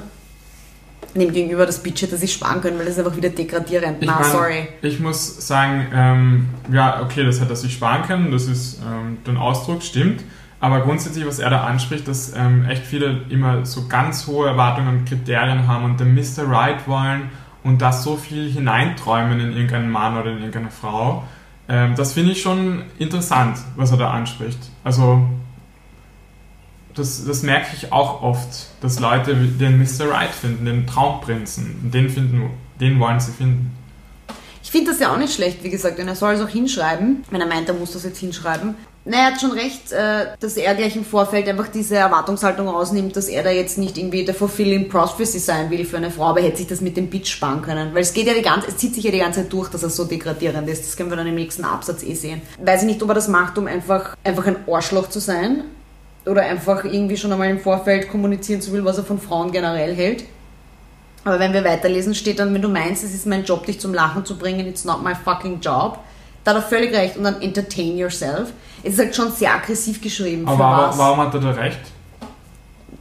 Dem gegenüber das Bitch hätte sich sparen können, weil das ist einfach wieder degradierend. Ich Na, mein, sorry. Ich muss sagen, ähm, ja, okay, das hätte er sich sparen können, das ist ähm, der Ausdruck, stimmt. Aber grundsätzlich, was er da anspricht, dass ähm, echt viele immer so ganz hohe Erwartungen und Kriterien haben und den Mr. Right wollen und da so viel hineinträumen in irgendeinen Mann oder in irgendeine Frau. Ähm, das finde ich schon interessant, was er da anspricht. Also, das, das merke ich auch oft, dass Leute den Mr. Right finden, den Traumprinzen. Den, finden, den wollen sie finden. Ich finde das ja auch nicht schlecht, wie gesagt, und er soll es auch hinschreiben, wenn er meint, er muss das jetzt hinschreiben. Na, er hat schon recht, äh, dass er gleich im Vorfeld einfach diese Erwartungshaltung rausnimmt, dass er da jetzt nicht irgendwie der fulfilling prophecy sein will für eine Frau, aber hätte sich das mit dem Bitch sparen können. Weil es geht ja die ganze, es zieht sich ja die ganze Zeit durch, dass er so degradierend ist. Das können wir dann im nächsten Absatz eh sehen. Weiß ich nicht, ob er das macht, um einfach, einfach ein Arschloch zu sein oder einfach irgendwie schon einmal im Vorfeld kommunizieren zu will, was er von Frauen generell hält. Aber wenn wir weiterlesen, steht dann, wenn du meinst, es ist mein Job, dich zum Lachen zu bringen, it's not my fucking job. Da hat er völlig recht. Und dann entertain yourself. Es ist halt schon sehr aggressiv geschrieben. Aber für warum, hat er da recht?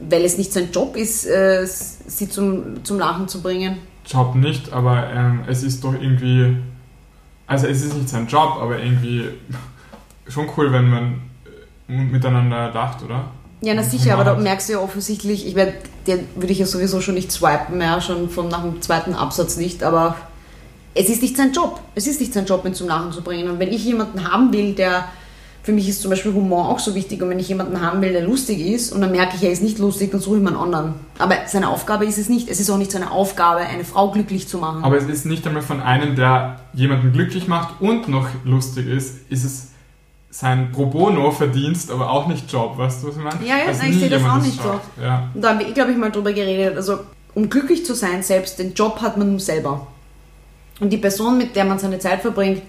Weil es nicht sein Job ist, äh, sie zum, zum Lachen zu bringen. Job nicht, aber ähm, es ist doch irgendwie. Also, es ist nicht sein Job, aber irgendwie schon cool, wenn man miteinander lacht, oder? Ja, na sicher, aber da merkst du ja offensichtlich, ich werde, den würde ich ja sowieso schon nicht swipen mehr, schon von nach dem zweiten Absatz nicht, aber es ist nicht sein Job. Es ist nicht sein Job, ihn zum Lachen zu bringen. Und wenn ich jemanden haben will, der, für mich ist zum Beispiel Humor auch so wichtig, und wenn ich jemanden haben will, der lustig ist, und dann merke ich, er ist nicht lustig, dann suche ich mir einen anderen. Aber seine Aufgabe ist es nicht. Es ist auch nicht seine Aufgabe, eine Frau glücklich zu machen. Aber es ist nicht einmal von einem, der jemanden glücklich macht und noch lustig ist, ist es sein Pro Bono-Verdienst, aber auch nicht Job, weißt du, was ich meine? Ja, ja, Dass nein, ich sehe das auch nicht so. Ja. Und da haben wir, glaube ich, mal drüber geredet. Also, um glücklich zu sein, selbst den Job hat man nur selber. Und die Person, mit der man seine Zeit verbringt,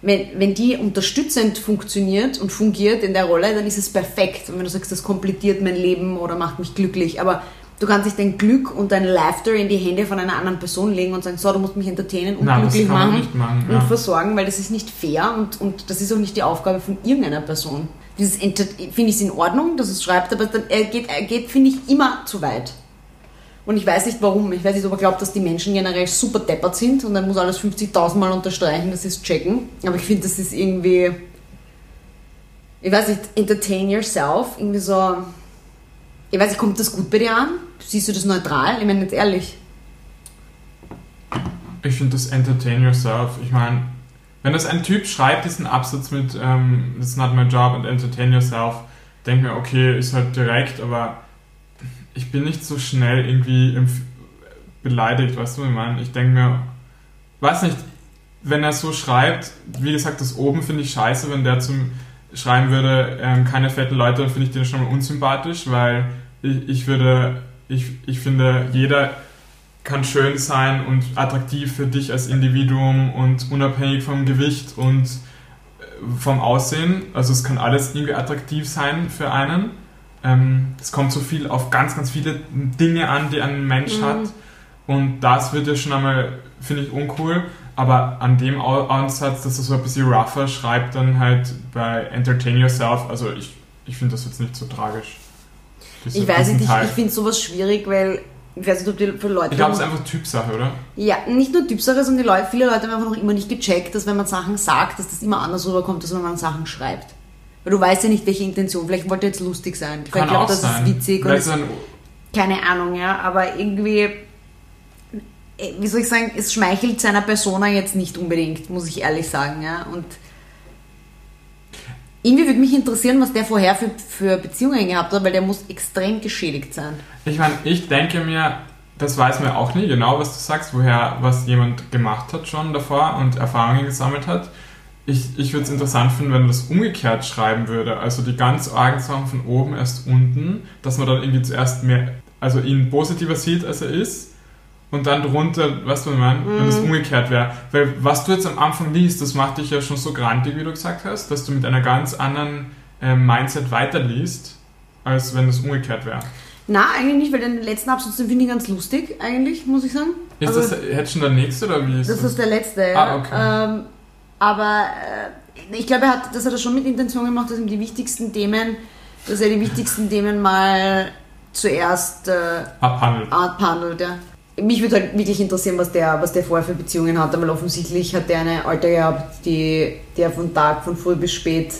wenn, wenn die unterstützend funktioniert und fungiert in der Rolle, dann ist es perfekt. Und wenn du sagst, das komplettiert mein Leben oder macht mich glücklich, aber du kannst nicht dein Glück und dein Laughter in die Hände von einer anderen Person legen und sagen, so, du musst mich entertainen und Nein, glücklich machen, machen, ja. und versorgen, weil das ist nicht fair und, und das ist auch nicht die Aufgabe von irgendeiner Person. Dieses finde ich in Ordnung, dass es schreibt, aber dann, er geht, er geht finde ich, immer zu weit. Und ich weiß nicht warum. Ich weiß nicht, ob er glaubt, dass die Menschen generell super deppert sind und dann muss alles 50.000 Mal unterstreichen, dass sie es checken. Aber ich finde, das ist irgendwie. Ich weiß nicht, entertain yourself. Irgendwie so. Ich weiß nicht, kommt das gut bei dir an? Siehst du das neutral? Ich meine, jetzt ehrlich. Ich finde das Entertain Yourself. Ich meine, wenn das ein Typ schreibt, diesen Absatz mit ähm, It's not my job and entertain yourself, denke mir, okay, ist halt direkt, aber ich bin nicht so schnell irgendwie beleidigt, weißt du, ich meine? Ich denke mir, weiß nicht, wenn er so schreibt, wie gesagt, das oben finde ich scheiße, wenn der zum schreiben würde, ähm, keine fetten Leute, finde ich den schon mal unsympathisch, weil ich, ich würde, ich, ich finde, jeder kann schön sein und attraktiv für dich als Individuum und unabhängig vom Gewicht und äh, vom Aussehen. Also es kann alles irgendwie attraktiv sein für einen. Ähm, es kommt so viel auf ganz, ganz viele Dinge an, die ein Mensch Mhm. hat. Und das wird ja schon einmal, finde ich, uncool. Aber an dem Ansatz, dass er so ein bisschen rougher schreibt, dann halt bei Entertain Yourself, also ich, ich finde das jetzt nicht so tragisch. Diese- Ich weiß nicht, ich, ich finde sowas schwierig, weil ich weiß nicht, ob die für Leute. Ich glaube, es ist einfach Typsache, oder? Ja, nicht nur Typsache, sondern die Leute, viele Leute haben einfach noch immer nicht gecheckt, dass wenn man Sachen sagt, dass das immer anders rüberkommt, als wenn man Sachen schreibt. Weil du weißt ja nicht, welche Intention. Vielleicht wollte er jetzt lustig sein. Vielleicht glaubt, das sein. ist witzig und Vielleicht so ein, keine Ahnung, ja. Aber irgendwie, äh, wie soll ich sagen, es schmeichelt seiner Persona jetzt nicht unbedingt, muss ich ehrlich sagen, ja. Und irgendwie würde mich interessieren, was der vorher für, für Beziehungen gehabt hat, weil der muss extrem geschädigt sein. Ich meine, ich denke mir, das weiß man auch nie genau, was du sagst, woher was jemand gemacht hat schon davor und Erfahrungen gesammelt hat. Ich, ich würde es interessant finden, wenn man das umgekehrt schreiben würde. Also die ganz argen Sachen von oben erst unten, dass man dann irgendwie zuerst mehr, also ihn positiver sieht, als er ist. Und dann drunter, weißt du, was ich meine, wenn das umgekehrt wäre. Weil was du jetzt am Anfang liest, das macht dich ja schon so grantig, wie du gesagt hast, dass du mit einer ganz anderen ähm, Mindset weiterliest, als wenn das umgekehrt wäre. Na, eigentlich nicht, weil den letzten Absatz finde ich ganz lustig, eigentlich, muss ich sagen. Ist Also- das jetzt schon der nächste oder wie ist Das das? ist der letzte, ja. Ah, okay. ähm, aber äh, ich glaube, er hat, das hat er schon mit Intention gemacht, dass ihm die wichtigsten Themen, dass er die wichtigsten Themen mal zuerst äh, Abhandelt. abhandelt, ja. Mich würde halt wirklich interessieren, was der, was der vorher für Beziehungen hat, weil offensichtlich hat der eine Alte gehabt, die der von Tag, von früh bis spät,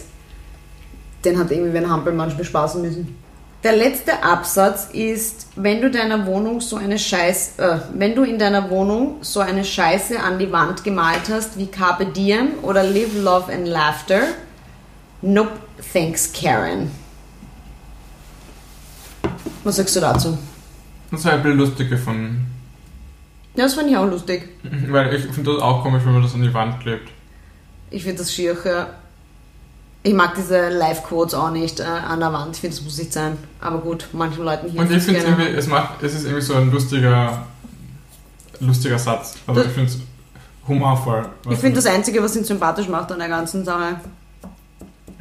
den hat irgendwie wie ein Hampelmann bespaßen müssen. Der letzte Absatz ist, wenn du deiner Wohnung so eine Scheiß, äh, wenn du in deiner Wohnung so eine Scheiße an die Wand gemalt hast wie Carpe Diem oder Live, Love and Laughter, nope, thanks Karen. Was sagst du dazu? Das war ein bisschen lustig gefunden. Ja, das fand ich auch lustig. Weil ich finde das auch komisch, wenn man das an die Wand klebt. Ich finde das schier, ja. Ich mag diese Live-Quotes auch nicht äh, an der Wand. Ich finde, das muss nicht sein. Aber gut, manchen Leuten hier. Und ich finde irgendwie, es, macht, es ist irgendwie so ein lustiger, lustiger Satz. Also Das- ich finde es humorvoll. Ich finde das Einzige, was ihn sympathisch macht an der ganzen Sache.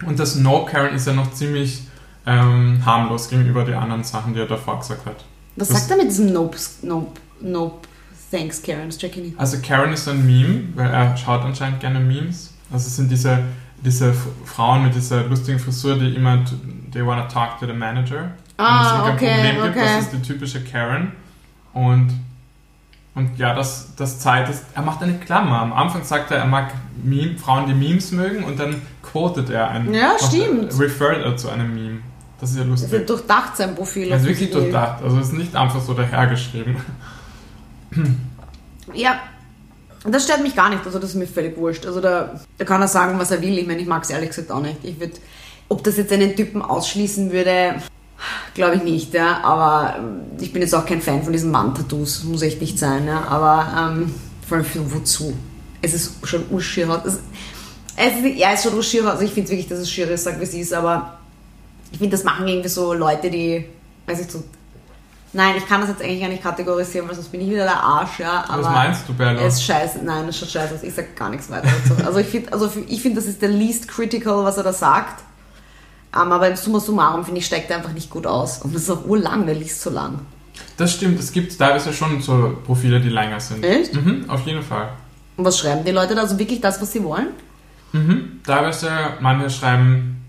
Und das No Karen ist ja noch ziemlich ähm, harmlos gegenüber den anderen Sachen, die er davor gesagt hat. Was Das- sagt er mit diesem Nope, Nope, Nope, thanks Karen? Nicht. Also Karen ist ein Meme, weil er schaut anscheinend gerne Memes. Also es sind diese, diese Frauen mit dieser lustigen Frisur, die immer they wanna talk to the manager. Ah, Wenn es okay, Problem gibt, okay. das ist die typische Karen. Und, und ja, das, das zeigt, es. er macht eine Klammer. Am Anfang sagt er, er mag Meme, Frauen, die Memes mögen und dann quotet er ein. Ja, stimmt. Referred er zu einem Meme. Das ist ja lustig. wird durchdacht sein Profil. Ist wirklich durchdacht. Also es ist nicht einfach so dahergeschrieben. Ja, das stört mich gar nicht. Also das ist mir völlig wurscht. Also da, da kann er sagen, was er will. Ich meine, ich mag es ehrlich gesagt auch nicht. Ich würde, ob das jetzt einen Typen ausschließen würde, glaube ich nicht. Ja. Aber ähm, ich bin jetzt auch kein Fan von diesen Mann-Tattoos. Muss echt nicht sein. Ja. Aber ähm, vor allem für wozu? Es ist schon urschier. Es, ist, ja, es ist schon urschier. Also ich finde es wirklich, dass es schier ist, sag wie es ist. Aber ich finde, das machen irgendwie so Leute, die, weiß ich so. Nein, ich kann das jetzt eigentlich gar nicht kategorisieren, weil sonst bin ich wieder der Arsch, ja. Aber Was meinst du, Bella? es ist scheiße. Nein, es schaut scheiße aus. Ich sag gar nichts weiter dazu. Also ich finde, also ich find, das ist der least critical, was er da sagt. Ähm, aber im Summa summarum, finde ich, steigt er einfach nicht gut aus. Und das ist auch urlang, der liest so lang. Das stimmt, es gibt teilweise schon so Profile, die länger sind. Echt? Mhm, auf jeden Fall. Und was schreiben die Leute da? Also wirklich das, was sie wollen? Mhm. Teilweise, manche schreiben,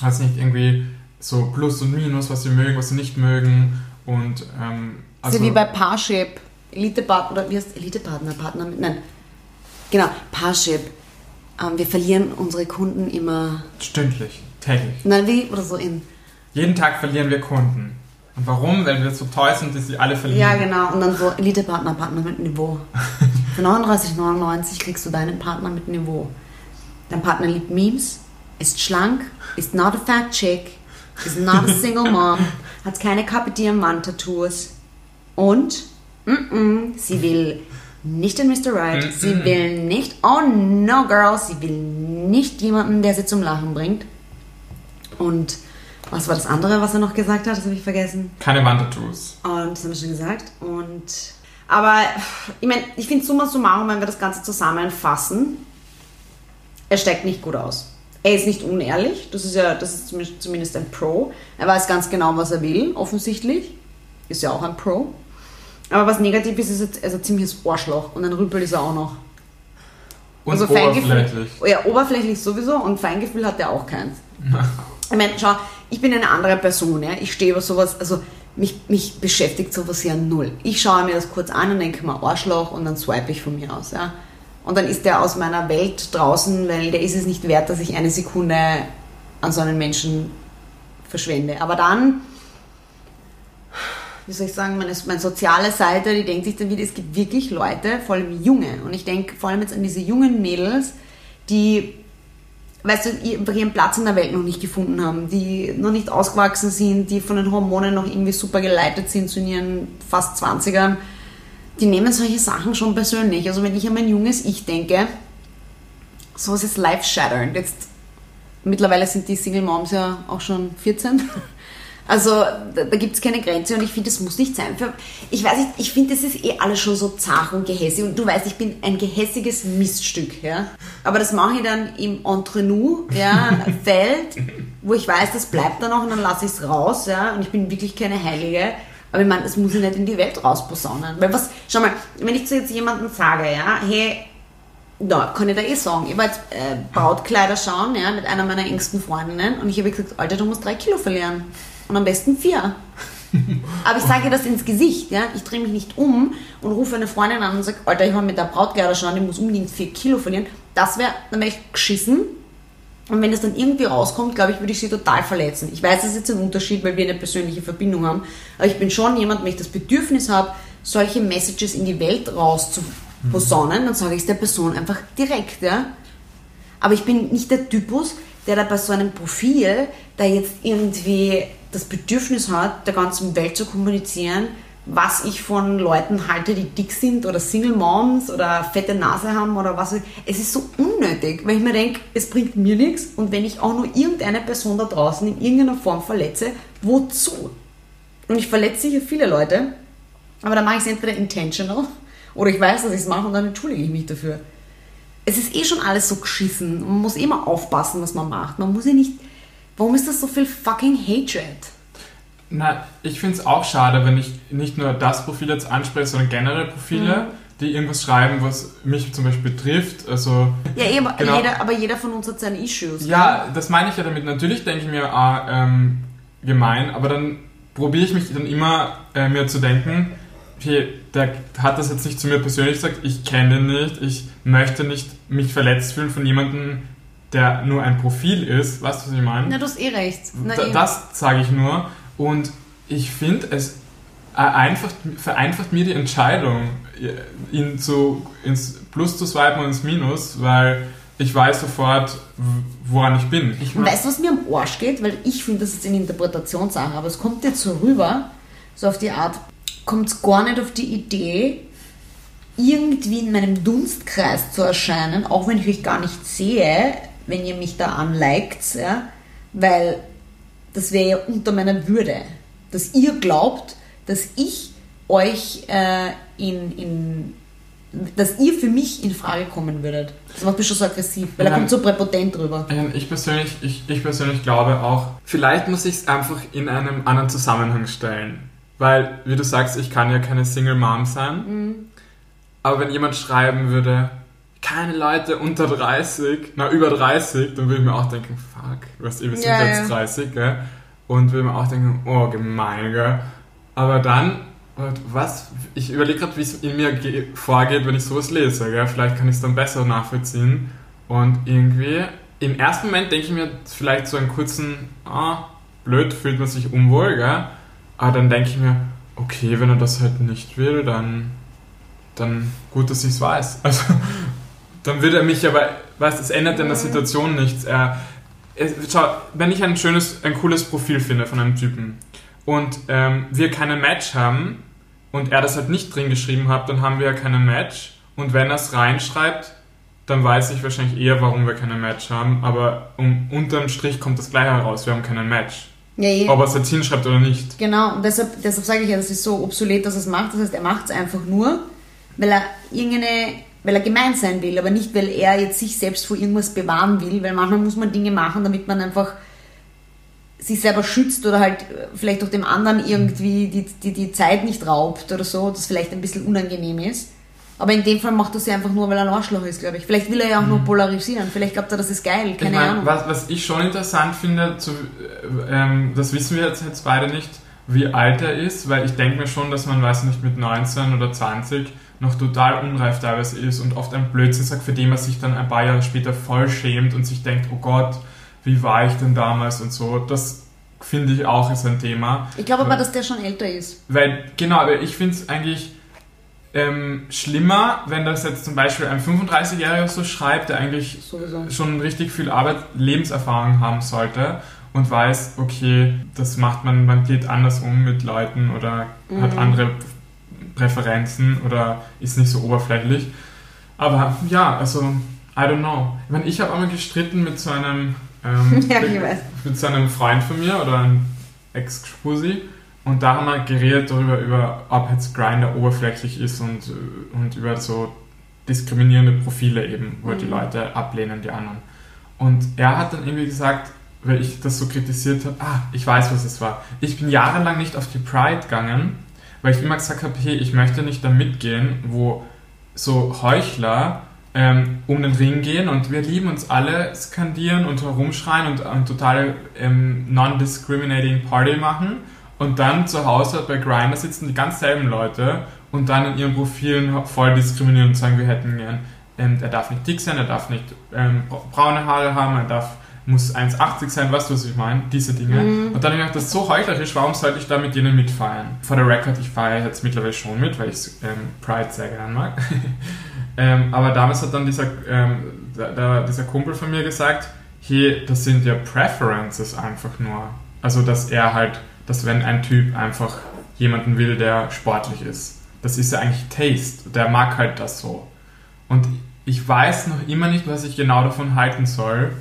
weiß nicht, irgendwie so Plus und Minus, was sie mögen, was sie nicht mögen. Und, ähm, Also wie bei Parship, Elite-Partner, oder wie heißt Elite-Partner, Partner, mit- nein, genau, Parship. Ähm, wir verlieren unsere Kunden immer, stündlich, täglich. nein, wie, oder so in, Jeden Tag verlieren wir Kunden. Und warum? Weil wir so teuer sind, dass sie alle verlieren. ja genau, und dann so Elite-Partner, Partner mit Niveau. Für 39,99 kriegst du deinen Partner mit Niveau. Dein Partner liebt Memes, ist schlank, ist not a fat chick, is not a single mom, hat keine Wand-Tattoos und mm -mm, sie will nicht den Mr. Right, sie will nicht, oh no girl, sie will nicht jemanden, der sie zum Lachen bringt. Und was war das andere, was er noch gesagt hat? Das habe ich vergessen. Keine Wandtattoos. Und das haben wir schon gesagt. Und aber ich meine, ich finde summa summarum, wenn wir das Ganze zusammenfassen, er steigt nicht gut aus. Er ist nicht unehrlich, das ist ja, das ist zumindest- ein Pro. Er weiß ganz genau, was er will, offensichtlich. Ist ja auch ein Pro. Aber was negativ ist, ist, er- ist ein ziemliches Arschloch und ein Rüpel ist er auch noch. Und Also oberflächlich. Ja, oberflächlich sowieso und Feingefühl hat er auch keins. Ich meine, schau, ich bin eine andere Person, ja. Ich stehe über sowas, also mich, mich beschäftigt sowas ja null. Ich schaue mir das kurz an und denke mir Arschloch und dann swipe ich von mir aus, ja. Und dann ist der aus meiner Welt draußen, weil der ist es nicht wert, dass ich eine Sekunde an so einen Menschen verschwende. Aber dann, wie soll ich sagen, meine, meine soziale Seite, die denkt sich dann wieder, es gibt wirklich Leute, vor allem junge. Und ich denke vor allem jetzt an diese jungen Mädels, die weißt du, ihr- ihren Platz in der Welt noch nicht gefunden haben, die noch nicht ausgewachsen sind, die von den Hormonen noch irgendwie super geleitet sind zu ihren fast 20ern, die nehmen solche Sachen schon persönlich. Also wenn ich an mein junges Ich denke, sowas ist life-shatternd. Jetzt, mittlerweile sind die Single Moms ja auch schon 14. Also da, da gibt es keine Grenze und ich finde, das muss nicht sein. Für, ich weiß nicht, ich finde, das ist eh alles schon so zart und gehässig. Und du weißt, ich bin ein gehässiges Miststück. Ja? Aber das mache ich dann im Entre-nous, ja, Feld, wo ich weiß, das bleibt dann auch und dann lasse ich es raus. Ja? Und ich bin wirklich keine Heilige. Aber ich meine, das muss ich nicht in die Welt rausposaunen. Weil was, schau mal, wenn ich zu jetzt jemandem sage, ja, hey, ja, kann ich da eh sagen. Ich war jetzt äh, Brautkleider schauen, ja, mit einer meiner engsten Freundinnen und ich habe gesagt, Alter, du musst drei Kilo verlieren. Und am besten vier. Aber ich sage ihr das ins Gesicht, ja. Ich drehe mich nicht um und rufe eine Freundin an und sage, Alter, ich habe mit der Brautkleider schon an, ich muss unbedingt 4 Kilo verlieren. Das wäre, dann wäre ich geschissen. Und wenn das dann irgendwie rauskommt, glaube ich, würde ich sie total verletzen. Ich weiß, das ist jetzt ein Unterschied, weil wir eine persönliche Verbindung haben. Aber ich bin schon jemand, wenn ich das Bedürfnis habe, solche Messages in die Welt rauszuposaunen, dann sage ich es der Person einfach direkt, ja. Aber ich bin nicht der Typus, der da bei so einem Profil, da jetzt irgendwie das Bedürfnis hat, der ganzen Welt zu kommunizieren, was ich von Leuten halte, die dick sind oder Single Moms oder fette Nase haben oder was. Es ist so unnötig, weil ich mir denke, es bringt mir nichts und wenn ich auch nur irgendeine Person da draußen in irgendeiner Form verletze, wozu? Und ich verletze sicher viele Leute, aber dann mache ich es entweder intentional oder ich weiß, dass ich es mache und dann entschuldige ich mich dafür. Es ist eh schon alles so geschissen. Man muss mal aufpassen, was man macht. Man muss ja nicht. Warum ist das so viel fucking Hatred? Na, ich finde es auch schade, wenn ich nicht nur das Profil jetzt anspreche, sondern generell Profile, mhm. die irgendwas schreiben, was mich zum Beispiel betrifft. Also, ja, aber, genau. jeder, aber jeder von uns hat seine Issues. Ja, das meine ich ja damit. Natürlich denke ich mir, ah, ähm, gemein, aber dann probiere ich mich dann immer, äh, mir zu denken, okay, der hat das jetzt nicht zu mir persönlich gesagt, ich kenne ihn nicht, ich möchte nicht mich verletzt fühlen von jemandem, der nur ein Profil ist. Weißt du, was ich meine? Na, du hast eh recht. Na, da, das sage ich nur. Und ich finde, es vereinfacht, vereinfacht mir die Entscheidung, ihn zu, ins Plus zu swipen und ins Minus, weil ich weiß sofort, woran ich bin. Ich weißt du, was mir am Arsch geht? Weil ich finde, das ist eine Interpretationssache, aber es kommt jetzt so rüber, so auf die Art, kommt es gar nicht auf die Idee, irgendwie in meinem Dunstkreis zu erscheinen, auch wenn ich euch gar nicht sehe, wenn ihr mich da anliked, ja, weil das wäre ja unter meiner Würde, dass ihr glaubt, dass ich euch äh, in, in dass ihr für mich in Frage kommen würdet. Das macht mich schon so aggressiv, weil er kommt so präpotent drüber. Ich persönlich, ich, ich persönlich glaube auch, vielleicht muss ich es einfach in einem anderen Zusammenhang stellen. Weil, wie du sagst, ich kann ja keine Single Mom sein. Mhm. Aber wenn jemand schreiben würde, keine Leute unter 30, na über 30, dann würde ich mir auch denken, fuck, was ihr, wir sind ja, jetzt ja. 30, gell? Und würde mir auch denken, oh, gemein, gell? Aber dann, was, ich überlege gerade, wie es in mir vorgeht, wenn ich sowas lese, gell? Vielleicht kann ich es dann besser nachvollziehen. Und irgendwie, im ersten Moment denke ich mir vielleicht so einen kurzen, ah, blöd, fühlt man sich unwohl, gell? Aber dann denke ich mir, okay, wenn er das halt nicht will, dann, dann gut, dass ich es weiß. Also, dann würde er mich aber, weißt es ändert in der Situation nichts. Er, er, schau, wenn ich ein schönes, ein cooles Profil finde von einem Typen und ähm, wir keinen Match haben und er das halt nicht drin geschrieben hat, dann haben wir ja keinen Match. Und wenn er es reinschreibt, dann weiß ich wahrscheinlich eher, warum wir keinen Match haben. Aber um, unterm Strich kommt das gleiche heraus, wir haben keinen Match. Ja, ja. Ob er es jetzt hinschreibt oder nicht. Genau, und deshalb, deshalb sage ich ja, das ist so obsolet, dass er es macht. Das heißt, er macht es einfach nur, weil er irgendeine, weil er gemein sein will, aber nicht, weil er jetzt sich selbst vor irgendwas bewahren will, weil manchmal muss man Dinge machen, damit man einfach sich selber schützt oder halt vielleicht auch dem anderen irgendwie die, die, die Zeit nicht raubt oder so, das vielleicht ein bisschen unangenehm ist. Aber in dem Fall macht er es einfach nur, weil er ein Arschloch ist, glaube ich. Vielleicht will er ja auch mhm. nur polarisieren. Vielleicht glaubt er, das ist geil. Keine ich mein, Ahnung. Was, was ich schon interessant finde, zu, ähm, das wissen wir jetzt, jetzt beide nicht, wie alt er ist, weil ich denke mir schon, dass man, weiß nicht, mit 19 oder 20 noch total unreif teilweise ist und oft ein Blödsinn sagt, für den man sich dann ein paar Jahre später voll schämt und sich denkt, oh Gott, wie war ich denn damals und so. Das finde ich auch ist ein Thema. Ich glaube aber, dass der schon älter ist. Weil, genau, aber ich finde es eigentlich ähm, schlimmer, wenn das jetzt zum Beispiel ein 35-Jähriger so schreibt, der eigentlich Sowieso. schon richtig viel Arbeit, Lebenserfahrung haben sollte und weiß, okay, das macht man, man geht anders um mit Leuten oder mhm. hat andere Präferenzen oder ist nicht so oberflächlich. Aber ja, also, I don't know. Ich meine, ich habe einmal gestritten mit so einem, ähm, ja, mit so einem Freund von mir oder einem Ex-Spusi und da haben wir geredet darüber, über, ob jetzt Grinder oberflächlich ist und, und über so diskriminierende Profile eben, wo mhm. die Leute ablehnen, die anderen. Und er hat dann irgendwie gesagt, weil ich das so kritisiert habe, ah, ich weiß, was es war. Ich bin jahrelang nicht auf die Pride gegangen, weil ich immer gesagt habe, hey, ich möchte nicht da mitgehen, wo so Heuchler ähm, um den Ring gehen und wir lieben uns alle skandieren und herumschreien und eine totale ähm, non-discriminating Party machen Und dann zu Hause bei Grindr sitzen die ganz selben Leute und dann in ihren Profilen voll diskriminieren und sagen, wir hätten gern, ähm, er darf nicht dick sein, er darf nicht ähm, braune Haare haben, er darf muss 1,80 sein, weißt du, was ich meine? Diese Dinge. Mhm. Und dann habe ich gedacht, das ist so heuchlerisch, warum sollte ich da mit denen mitfeiern? For the record, ich feiere jetzt mittlerweile schon mit, weil ich ähm, Pride sehr gerne mag. ähm, aber damals hat dann dieser, ähm, der, dieser Kumpel von mir gesagt, hey, das sind ja Preferences einfach nur. Also, dass er halt, dass wenn ein Typ einfach jemanden will, der sportlich ist, das ist ja eigentlich Taste. Der mag halt das so. Und ich weiß noch immer nicht, was ich genau davon halten soll,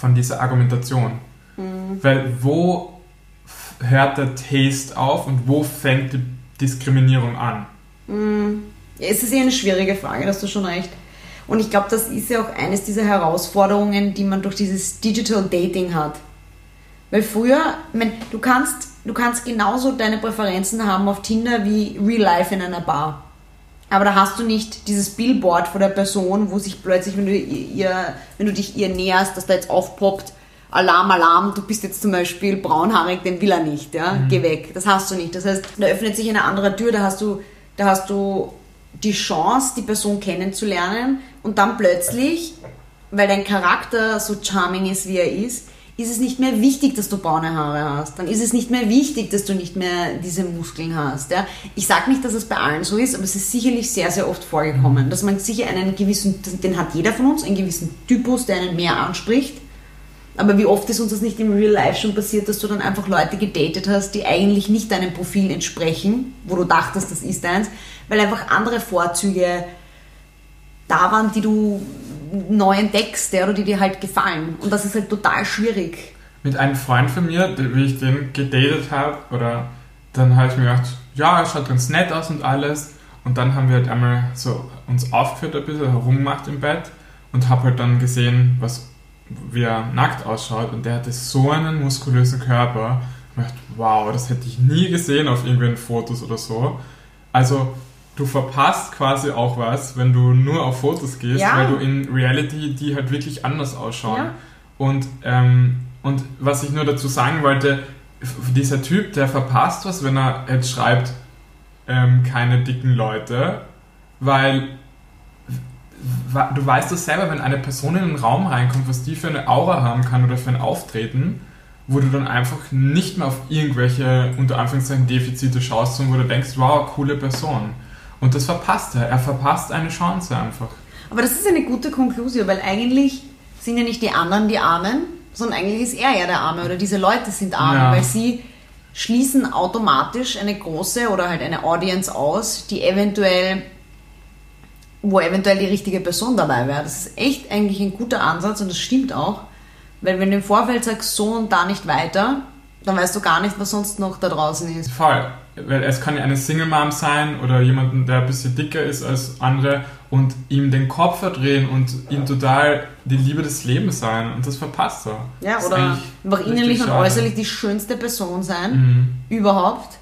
von dieser Argumentation. Mhm. Weil wo hört der Taste auf und wo fängt die Diskriminierung an? Mhm. Es ist eher eine schwierige Frage, hast du schon recht. Und ich glaube, das ist ja auch eines dieser Herausforderungen, die man durch dieses Digital Dating hat. Weil früher, ich mein, du kannst, du kannst genauso deine Präferenzen haben auf Tinder wie Real Life in einer Bar. Aber da hast du nicht dieses Billboard vor der Person, wo sich plötzlich, wenn du, ihr, wenn du dich ihr näherst, dass da jetzt aufpoppt, Alarm, Alarm, du bist jetzt zum Beispiel braunhaarig, den will er nicht, ja, mhm. geh weg. Das hast du nicht. Das heißt, da öffnet sich eine andere Tür, da hast du, da hast du die Chance, die Person kennenzulernen und dann plötzlich, weil dein Charakter so charming ist, wie er ist, ist es nicht mehr wichtig, dass du braune Haare hast. Dann ist es nicht mehr wichtig, dass du nicht mehr diese Muskeln hast. Ja? Ich sage nicht, dass es bei allen so ist, aber es ist sicherlich sehr, sehr oft vorgekommen, dass man sicher einen gewissen, den hat jeder von uns, einen gewissen Typus, der einen mehr anspricht. Aber wie oft ist uns das nicht im Real Life schon passiert, dass du dann einfach Leute gedatet hast, die eigentlich nicht deinem Profil entsprechen, wo du dachtest, das ist deins, weil einfach andere Vorzüge da waren, die du neu entdeckst oder die dir halt gefallen. Und das ist halt total schwierig. Mit einem Freund von mir, wie ich den gedatet habe, oder dann habe ich mir gedacht, ja, er schaut ganz nett aus und alles. Und dann haben wir halt einmal so uns aufgeführt ein bisschen, herumgemacht im Bett und habe halt dann gesehen, was, wie er nackt ausschaut. Und der hatte so einen muskulösen Körper. Ich dachte, wow, das hätte ich nie gesehen auf irgendwelchen Fotos oder so. Also du verpasst quasi auch was, wenn du nur auf Fotos gehst, ja. weil du in Reality die halt wirklich anders ausschauen. Ja. Und, ähm, und was ich nur dazu sagen wollte, dieser Typ, der verpasst was, wenn er jetzt schreibt, ähm, keine dicken Leute, weil du weißt das selber, wenn eine Person in einen Raum reinkommt, was die für eine Aura haben kann oder für ein Auftreten, wo du dann einfach nicht mehr auf irgendwelche, unter Anführungszeichen, Defizite schaust, sondern wo du denkst, wow, coole Person. Und das verpasst er. Er verpasst eine Chance einfach. Aber das ist eine gute Konklusion, weil eigentlich sind ja nicht die anderen die Armen, sondern eigentlich ist er ja der Arme oder diese Leute sind arm, ja. weil sie schließen automatisch eine große oder halt eine Audience aus, die eventuell, wo eventuell die richtige Person dabei wäre. Das ist echt eigentlich ein guter Ansatz und das stimmt auch, weil wenn du im Vorfeld sagst, so und da nicht weiter, dann weißt du gar nicht, was sonst noch da draußen ist. Voll. Weil es kann ja eine Single Mom sein oder jemanden, der ein bisschen dicker ist als andere und ihm den Kopf verdrehen und ihm total die Liebe des Lebens sein und das verpasst er. Ja, das oder einfach innerlich und äußerlich die schönste Person sein, mhm. überhaupt.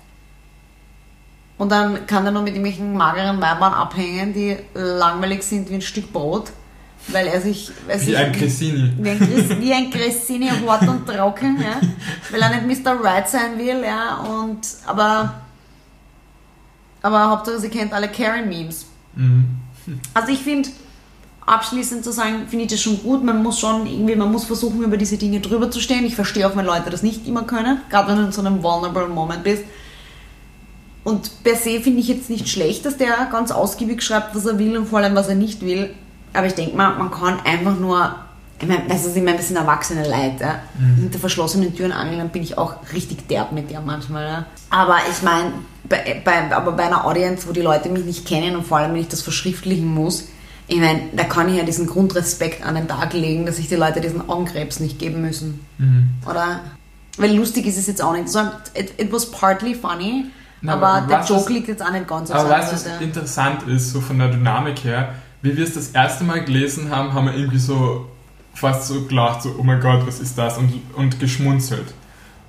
Und dann kann er nur mit irgendwelchen mageren Weibern abhängen, die langweilig sind wie ein Stück Brot weil er sich... Wie sich, ein Cressini. Wie ein, wie ein Cressini, hart und trocken, ja, weil er nicht Mr. Right sein will, ja, und, aber, aber Hauptsache sie kennt alle Karen-Memes. Mhm. Also ich finde, abschließend zu sagen, finde ich das schon gut, man muss schon irgendwie, man muss versuchen, über diese Dinge drüber zu stehen. Ich verstehe auch, wenn Leute das nicht immer können, gerade wenn du in so einem vulnerable Moment bist. Und per se finde ich jetzt nicht schlecht, dass der ganz ausgiebig schreibt, was er will und vor allem, was er nicht will. Aber ich denke mal, man kann einfach nur, ich meine, also ich meine, wir sind erwachsene Leute, ja? mhm. hinter verschlossenen Türen angeln, dann bin ich auch richtig derb mit dir manchmal. Ja? Aber ich meine, bei, bei, aber bei einer Audience, wo die Leute mich nicht kennen und vor allem, wenn ich das verschriftlichen muss, ich meine, da kann ich ja diesen Grundrespekt an den Tag legen, dass sich die Leute diesen Augenkrebs nicht geben müssen. Mhm. Oder? Weil lustig ist es jetzt auch nicht. So, it, it was partly funny, Na, aber, aber der Joke liegt jetzt auch nicht ganz auf Aber was interessant ist, so von der Dynamik her? Wie wir es das erste Mal gelesen haben, haben wir irgendwie so fast so gelacht, so, oh mein Gott, was ist das? Und, und geschmunzelt.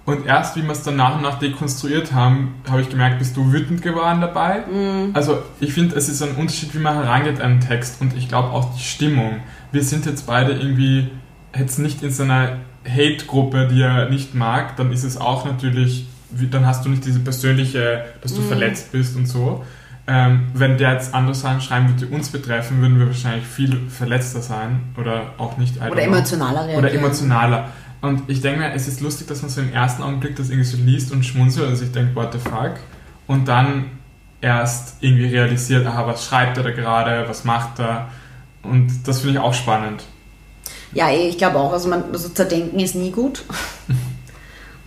Und erst, wie wir es dann nach und nach dekonstruiert haben, habe ich gemerkt, bist du wütend geworden dabei. Mm. Also ich finde, es ist ein Unterschied, wie man herangeht an einen Text und ich glaube auch die Stimmung. Wir sind jetzt beide irgendwie jetzt nicht in so einer Hate-Gruppe, die er nicht mag, dann ist es auch natürlich dann hast du nicht diese persönliche, dass du verletzt bist und so. Ähm, wenn der jetzt andere Sachen schreiben würde, die uns betreffen, würden wir wahrscheinlich viel verletzter sein oder auch nicht. Oder emotionaler reagieren. Oder emotionaler. Und ich denke mir, es ist lustig, dass man so im ersten Augenblick das irgendwie so liest und schmunzelt und sich denkt, what the fuck? Und dann erst irgendwie realisiert, aha, was schreibt er da gerade, was macht er? Und das finde ich auch spannend. Ja, ich glaube auch. Also, man, also zerdenken ist nie gut.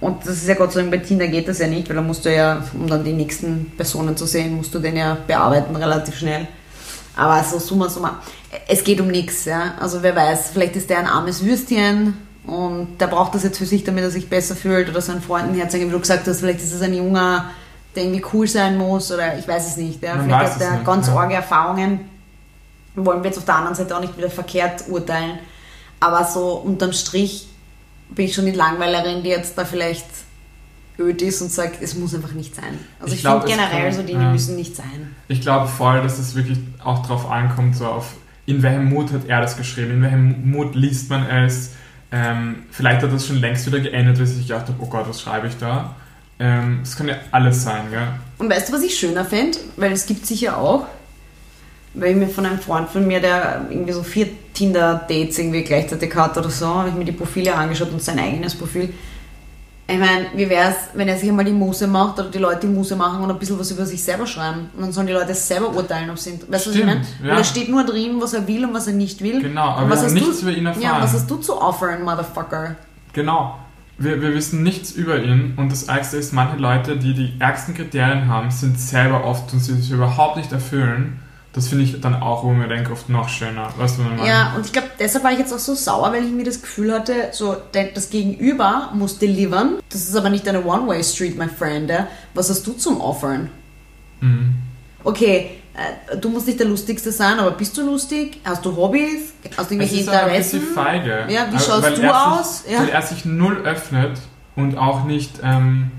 Und das ist ja Gott sei Dank bei Tinder geht das ja nicht, weil da musst du ja, um dann die nächsten Personen zu sehen, musst du den ja bearbeiten relativ schnell. Aber so summa summa, es geht um nichts, ja. Also wer weiß, vielleicht ist der ein armes Würstchen und der braucht das jetzt für sich, damit er sich besser fühlt oder seinen Freunden herzeigen, wie du gesagt hast, vielleicht ist es ein Junger, der irgendwie cool sein muss oder ich weiß es nicht. Ja. Man Vielleicht hat nicht, ganz ja. arge Erfahrungen wollen wir jetzt auf der anderen Seite auch nicht wieder verkehrt urteilen. Aber so unterm Strich bin ich schon die Langweilerin, die jetzt da vielleicht öd ist und sagt, es muss einfach nicht sein. Also Ich ich, finde generell kann- so Dinge ja. müssen nicht sein. Ich glaube voll, dass es wirklich auch drauf ankommt, so auf in welchem Mut hat er das geschrieben, in welchem Mut liest man es. Ähm, vielleicht hat das schon längst wieder geändert, weil sich gedacht habe, oh Gott, was schreibe ich da? Ähm, Es kann ja alles sein, gell? Und weißt du, was ich schöner fände? Weil es gibt sicher auch, weil ich mir von einem Freund von mir, der irgendwie so vier Tinder-Dates irgendwie gleichzeitig hat oder so, habe ich mir die Profile angeschaut und sein eigenes Profil. Ich meine, wie wäre es, wenn er sich einmal die Muse macht oder die Leute die Muse machen und ein bisschen was über sich selber schreiben? Und dann sollen die Leute selber urteilen, ob sie sind. Weißt du, was ich meine? ja. Weil da steht nur drin, was er will und was er nicht will. Genau, aber und wir was haben nichts du, über ihn Ja, erfahren. was hast du zu offern, Motherfucker? Genau. Wir, wir wissen nichts über ihn und das Ärgste ist, manche Leute, die die ärgsten Kriterien haben, sind selber oft und sie sich überhaupt nicht erfüllen. Das finde ich dann auch, wo mir denke, oft noch schöner. Weißt du, was? Ja, und ich glaube, deshalb war ich jetzt auch so sauer, weil ich mir das Gefühl hatte, so das Gegenüber muss delivern. Das ist aber nicht eine One-Way-Street, my friend. Was hast du zum Offern? Mhm. Okay, äh, du musst nicht der Lustigste sein, aber bist du lustig? Hast du Hobbys? Hast du Es irgendwelche ist aber ein Interessen? bisschen feige. Ja, wie Aber- schaust du er aus? Sich, Ja. Weil er sich null öffnet und auch nicht ähm,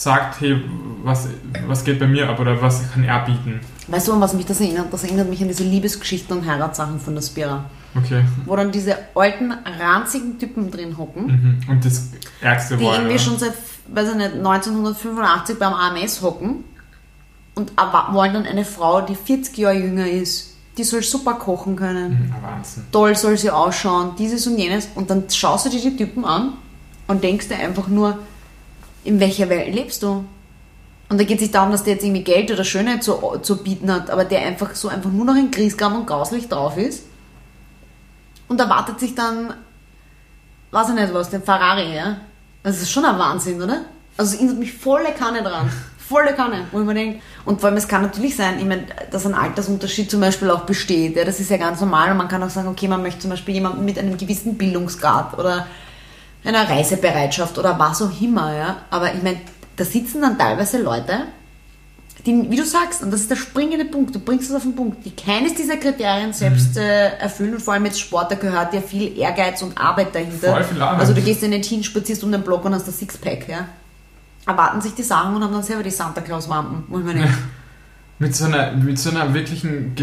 sagt, hey, was, was geht bei mir ab oder was kann er bieten. Weißt du, an was mich das erinnert? Das erinnert mich an diese Liebesgeschichten und Heiratssachen von der Spira. Okay. Wo dann diese alten, ranzigen Typen drin hocken. Mhm. Und das Ärgste die war irgendwie ja, schon seit, weiß ich nicht, 1985 beim AMS hocken und wollen dann eine Frau, die 40 Jahre jünger ist, die soll super kochen können, Mhm, Wahnsinn. toll soll sie ausschauen, dieses und jenes und dann schaust du dir die Typen an und denkst dir einfach nur, in welcher Welt lebst du? Und da geht es nicht darum, dass der jetzt irgendwie Geld oder Schönheit zu, zu bieten hat, aber der einfach so einfach nur noch in Griesgram und grauslich drauf ist und erwartet sich dann, weiß ich nicht was, den Ferrari, ja? Das ist schon ein Wahnsinn, oder? Also es erinnert mich volle Kanne dran. Volle Kanne, wo ich mir denke. Und vor allem, es kann natürlich sein, ich meine, dass ein Altersunterschied zum Beispiel auch besteht. Ja, das ist ja ganz normal. Und man kann auch sagen, okay, man möchte zum Beispiel jemanden mit einem gewissen Bildungsgrad oder einer Reisebereitschaft oder was auch immer. Ja. Aber ich meine, da sitzen dann teilweise Leute, die, wie du sagst, und das ist der springende Punkt, du bringst es auf den Punkt, die keines dieser Kriterien selbst äh, erfüllen und vor allem jetzt Sport, da gehört ja viel Ehrgeiz und Arbeit dahinter. Voll viel Arbeit. Also du gehst in den Teen, spazierst um den Block und hast das Sixpack, ja. Erwarten sich die Sachen und haben dann selber die Santa Claus-Wampen, muss man denken. Mit so einer, mit so einer wirklichen,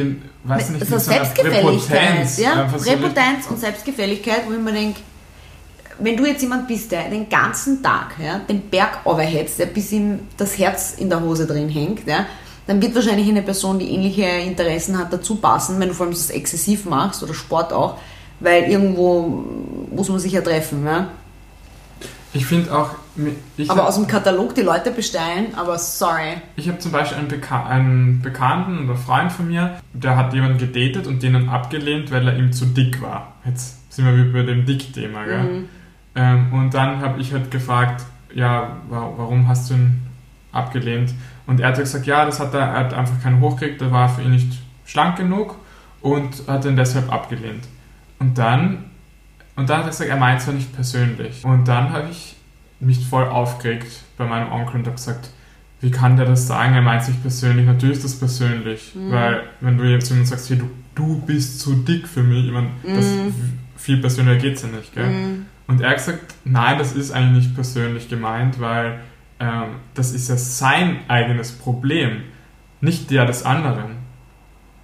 weiß nicht, so mit so einer Selbstgefälligkeit, Präpotenz. ja? So Präpotenz und Selbstgefälligkeit, wo ich mir denke, wenn du jetzt jemand bist, der den ganzen Tag ja, den Berg overhetzt, der bis ihm das Herz in der Hose drin hängt, ja, dann wird wahrscheinlich eine Person, die ähnliche Interessen hat, dazu passen, wenn du vor allem das exzessiv machst oder Sport auch, weil irgendwo muss man sich ja treffen. Ja. Ich finde auch, ich Aber hab- aus dem Katalog die Leute bestellen, aber sorry. Ich habe zum Beispiel einen, Beka einen Bekannten oder Freund von mir, der hat jemanden gedatet und den abgelehnt, weil er ihm zu dick war. Jetzt sind wir wieder bei dem Dick-Thema, gell? Mhm. Ähm, und dann habe ich halt gefragt, ja, wa warum hast du ihn abgelehnt? Und er hat gesagt, ja, das hat er, er hat einfach keinen hochgekriegt, der war für ihn nicht schlank genug und hat ihn deshalb abgelehnt. Und dann, und dann hat er gesagt, er meint es ja nicht persönlich. Und dann habe ich mich voll aufgeregt bei meinem Onkel und habe gesagt, wie kann der das sagen? Er meint es nicht persönlich. Natürlich ist das persönlich. Weil, wenn du jetzt jemand sagst, hey, du, du bist zu dick für mich, ich meine, das viel persönlicher geht es ja nicht, gell? Mhm. Und er hat gesagt, nein, das ist eigentlich nicht persönlich gemeint, weil ähm, das ist ja sein eigenes Problem, nicht der des anderen.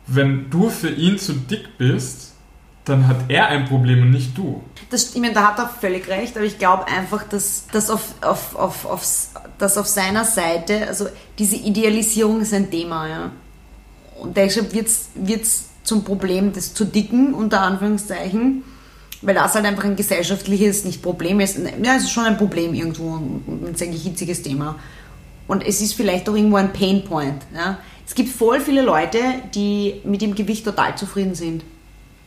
Wenn du für ihn zu dick bist, dann hat er ein Problem und nicht du. Das, ich meine, da hat er völlig recht, aber ich glaube einfach, dass, dass, auf, auf, auf, auf, dass auf seiner Seite, also diese Idealisierung ist ein Thema, ja. Und deshalb wird es zum Problem des zu dicken, unter Anführungszeichen, weil das halt einfach ein gesellschaftliches, nicht Problem ist, ja, es ist schon ein Problem irgendwo ein sehr hitziges Thema. Und es ist vielleicht auch irgendwo ein Painpoint. Ja. Es gibt voll viele Leute, die mit dem Gewicht total zufrieden sind.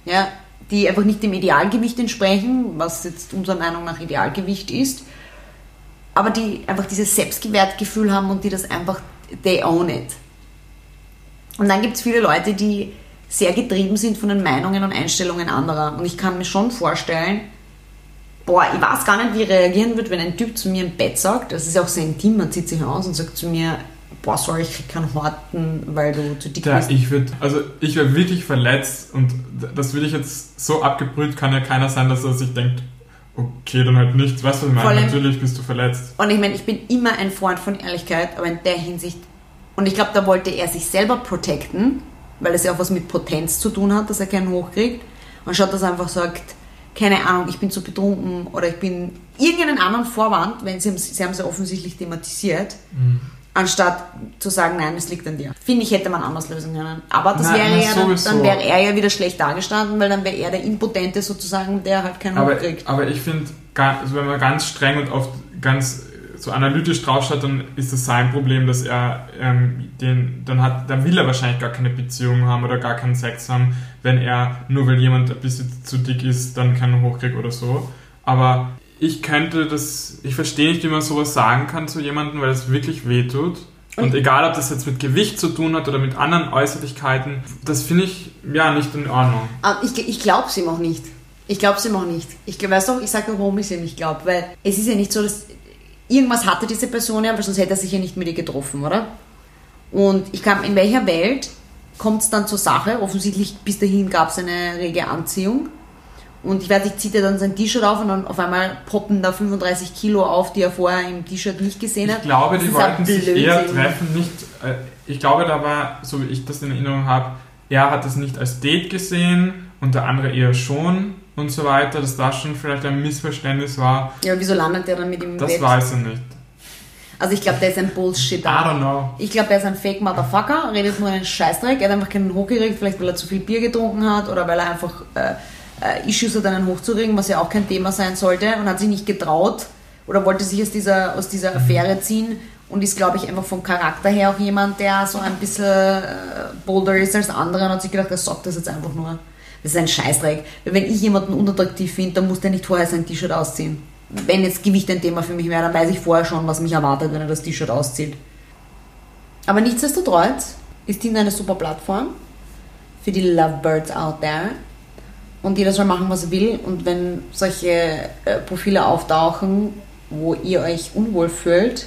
Ja, die einfach nicht dem Idealgewicht entsprechen, was jetzt unserer Meinung nach Idealgewicht ist, aber die einfach dieses Selbstgewertgefühl haben und die das einfach, they own it. Und dann gibt es viele Leute, die sehr getrieben sind von den Meinungen und Einstellungen anderer. Und ich kann mir schon vorstellen, boah, ich weiß gar nicht, wie ich reagieren würde, wenn ein Typ zu mir im Bett sagt, das ist ja auch sehr intim, man zieht sich aus und sagt zu mir, boah, sorry, ich krieg keinen Horten, weil du zu dick ja, bist. Ich würde, also ich wäre wirklich verletzt und das würde ich jetzt so abgebrüht, kann ja keiner sein, dass er sich denkt, okay, dann halt nichts. Weißt du, was ich meine? Natürlich bist du verletzt. Und ich meine, ich bin immer ein Freund von Ehrlichkeit, aber in der Hinsicht, und ich glaube, da wollte er sich selber protecten, weil es ja auch was mit Potenz zu tun hat, dass er keinen hochkriegt. Und statt dass er einfach sagt, keine Ahnung, ich bin zu betrunken oder ich bin irgendeinen anderen Vorwand, wenn sie, sie haben es ja offensichtlich thematisiert, mhm anstatt zu sagen, nein, es liegt an dir. Finde ich, hätte man anders lösen können. Aber das nein, wäre ja dann, dann wäre er ja wieder schlecht dargestanden, weil dann wäre er der Impotente sozusagen, der halt keinen aber, Hof kriegt. Aber ich finde, also wenn man ganz streng und oft ganz so analytisch draufschaut, dann ist das sein Problem, dass er ähm, den, dann hat, dann will er wahrscheinlich gar keine Beziehung haben oder gar keinen Sex haben, wenn er nur weil jemand ein bisschen zu dick ist, dann keinen hochkriegt oder so. Aber ich könnte das, ich verstehe nicht, wie man sowas sagen kann zu jemandem, weil es wirklich wehtut. Und egal, ob das jetzt mit Gewicht zu tun hat oder mit anderen Äußerlichkeiten, das finde ich ja nicht in Ordnung. Ah, ich, ich glaube es ihm auch nicht. Ich glaube es ihm auch nicht. Ich weiß doch, ich sage nur, warum ich es ihm nicht glaube. Weil es ist ja nicht so, dass irgendwas hatte diese Person ja, weil sonst hätte er sich ja nicht mit ihr getroffen, oder? Und ich kann, in welcher Welt kommt es dann zur Sache? Offensichtlich bis dahin gab es eine rege Anziehung. Und ich weiß nicht, zieht er dann sein T-Shirt auf und dann auf einmal poppen da 35 Kilo auf, die er vorher im T-Shirt nicht gesehen hat. Ich glaube, die wollten sich eher treffen, nicht. Äh, ich glaube, da war, so wie ich das in Erinnerung habe, er hat es nicht als Date gesehen und der andere eher schon und so weiter, dass das schon vielleicht ein Missverständnis war. Ja, wieso landet er dann mit ihm Das Bett? weiß er nicht. Also ich glaube, der ist ein Bullshit. I don't know. Ich glaube, er ist ein Fake Motherfucker, redet nur einen Scheißdreck. Er hat einfach keinen hochgeregt, vielleicht weil er zu viel Bier getrunken hat oder weil er einfach äh, äh, Issues hat, einen hochzuregen, was ja auch kein Thema sein sollte und hat sich nicht getraut oder wollte sich aus dieser, aus dieser Affäre ziehen und ist, glaube ich, einfach vom Charakter her auch jemand, der so ein bisschen äh, bolder ist als andere und hat sich gedacht, er sagt das jetzt einfach nur. Das ist ein Scheißdreck. Wenn ich jemanden unattraktiv finde, dann muss der nicht vorher sein T-Shirt ausziehen. Wenn jetzt Gewicht ein Thema für mich wäre, dann weiß ich vorher schon, was mich erwartet, wenn er das T-Shirt auszieht. Aber nichtsdestotrotz ist Tinder eine super Plattform für die Lovebirds out there und jeder soll machen, was er will. Und wenn solche äh, Profile auftauchen, wo ihr euch unwohl fühlt,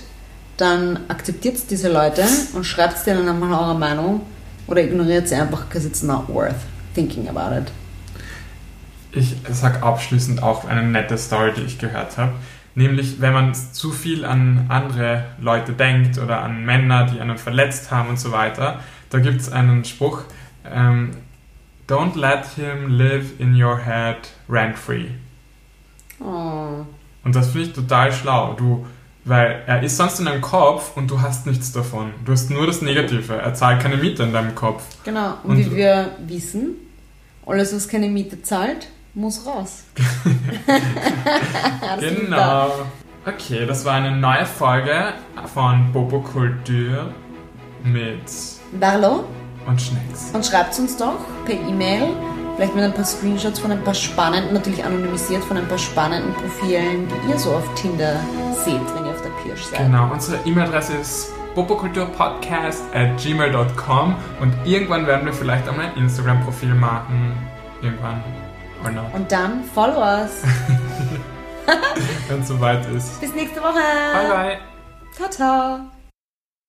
dann akzeptiert diese Leute und schreibt denen einmal eure Meinung oder ignoriert sie einfach, because it's not worth thinking about it. Ich sag abschließend auch eine nette Story, die ich gehört habe. Nämlich, wenn man zu viel an andere Leute denkt oder an Männer, die einen verletzt haben und so weiter, da gibt es einen Spruch, ähm, Don't let him live in your head rent free. Oh. Und das finde ich total schlau. Du, weil er ist sonst in deinem Kopf und du hast nichts davon. Du hast nur das Negative. Er zahlt keine Miete in deinem Kopf. Genau. Und, und wie wir wissen, alles, was keine Miete zahlt, muss raus. genau. Okay, das war eine neue Folge von Bobo Kultur mit Barlo und Schnecks. Und schreibt uns doch per E-Mail, vielleicht mit ein paar Screenshots von ein paar spannenden, natürlich anonymisiert von ein paar spannenden Profilen, die ihr so auf Tinder seht, wenn ihr auf der Pirsch seid. Genau, unsere E-Mail-Adresse ist popokulturpodcast at gmail.com und irgendwann werden wir vielleicht auch mal ein Instagram-Profil machen. Irgendwann. Or not. Und dann follow us. Wenn es soweit ist. Bis nächste Woche. Bye bye. Ciao, ciao.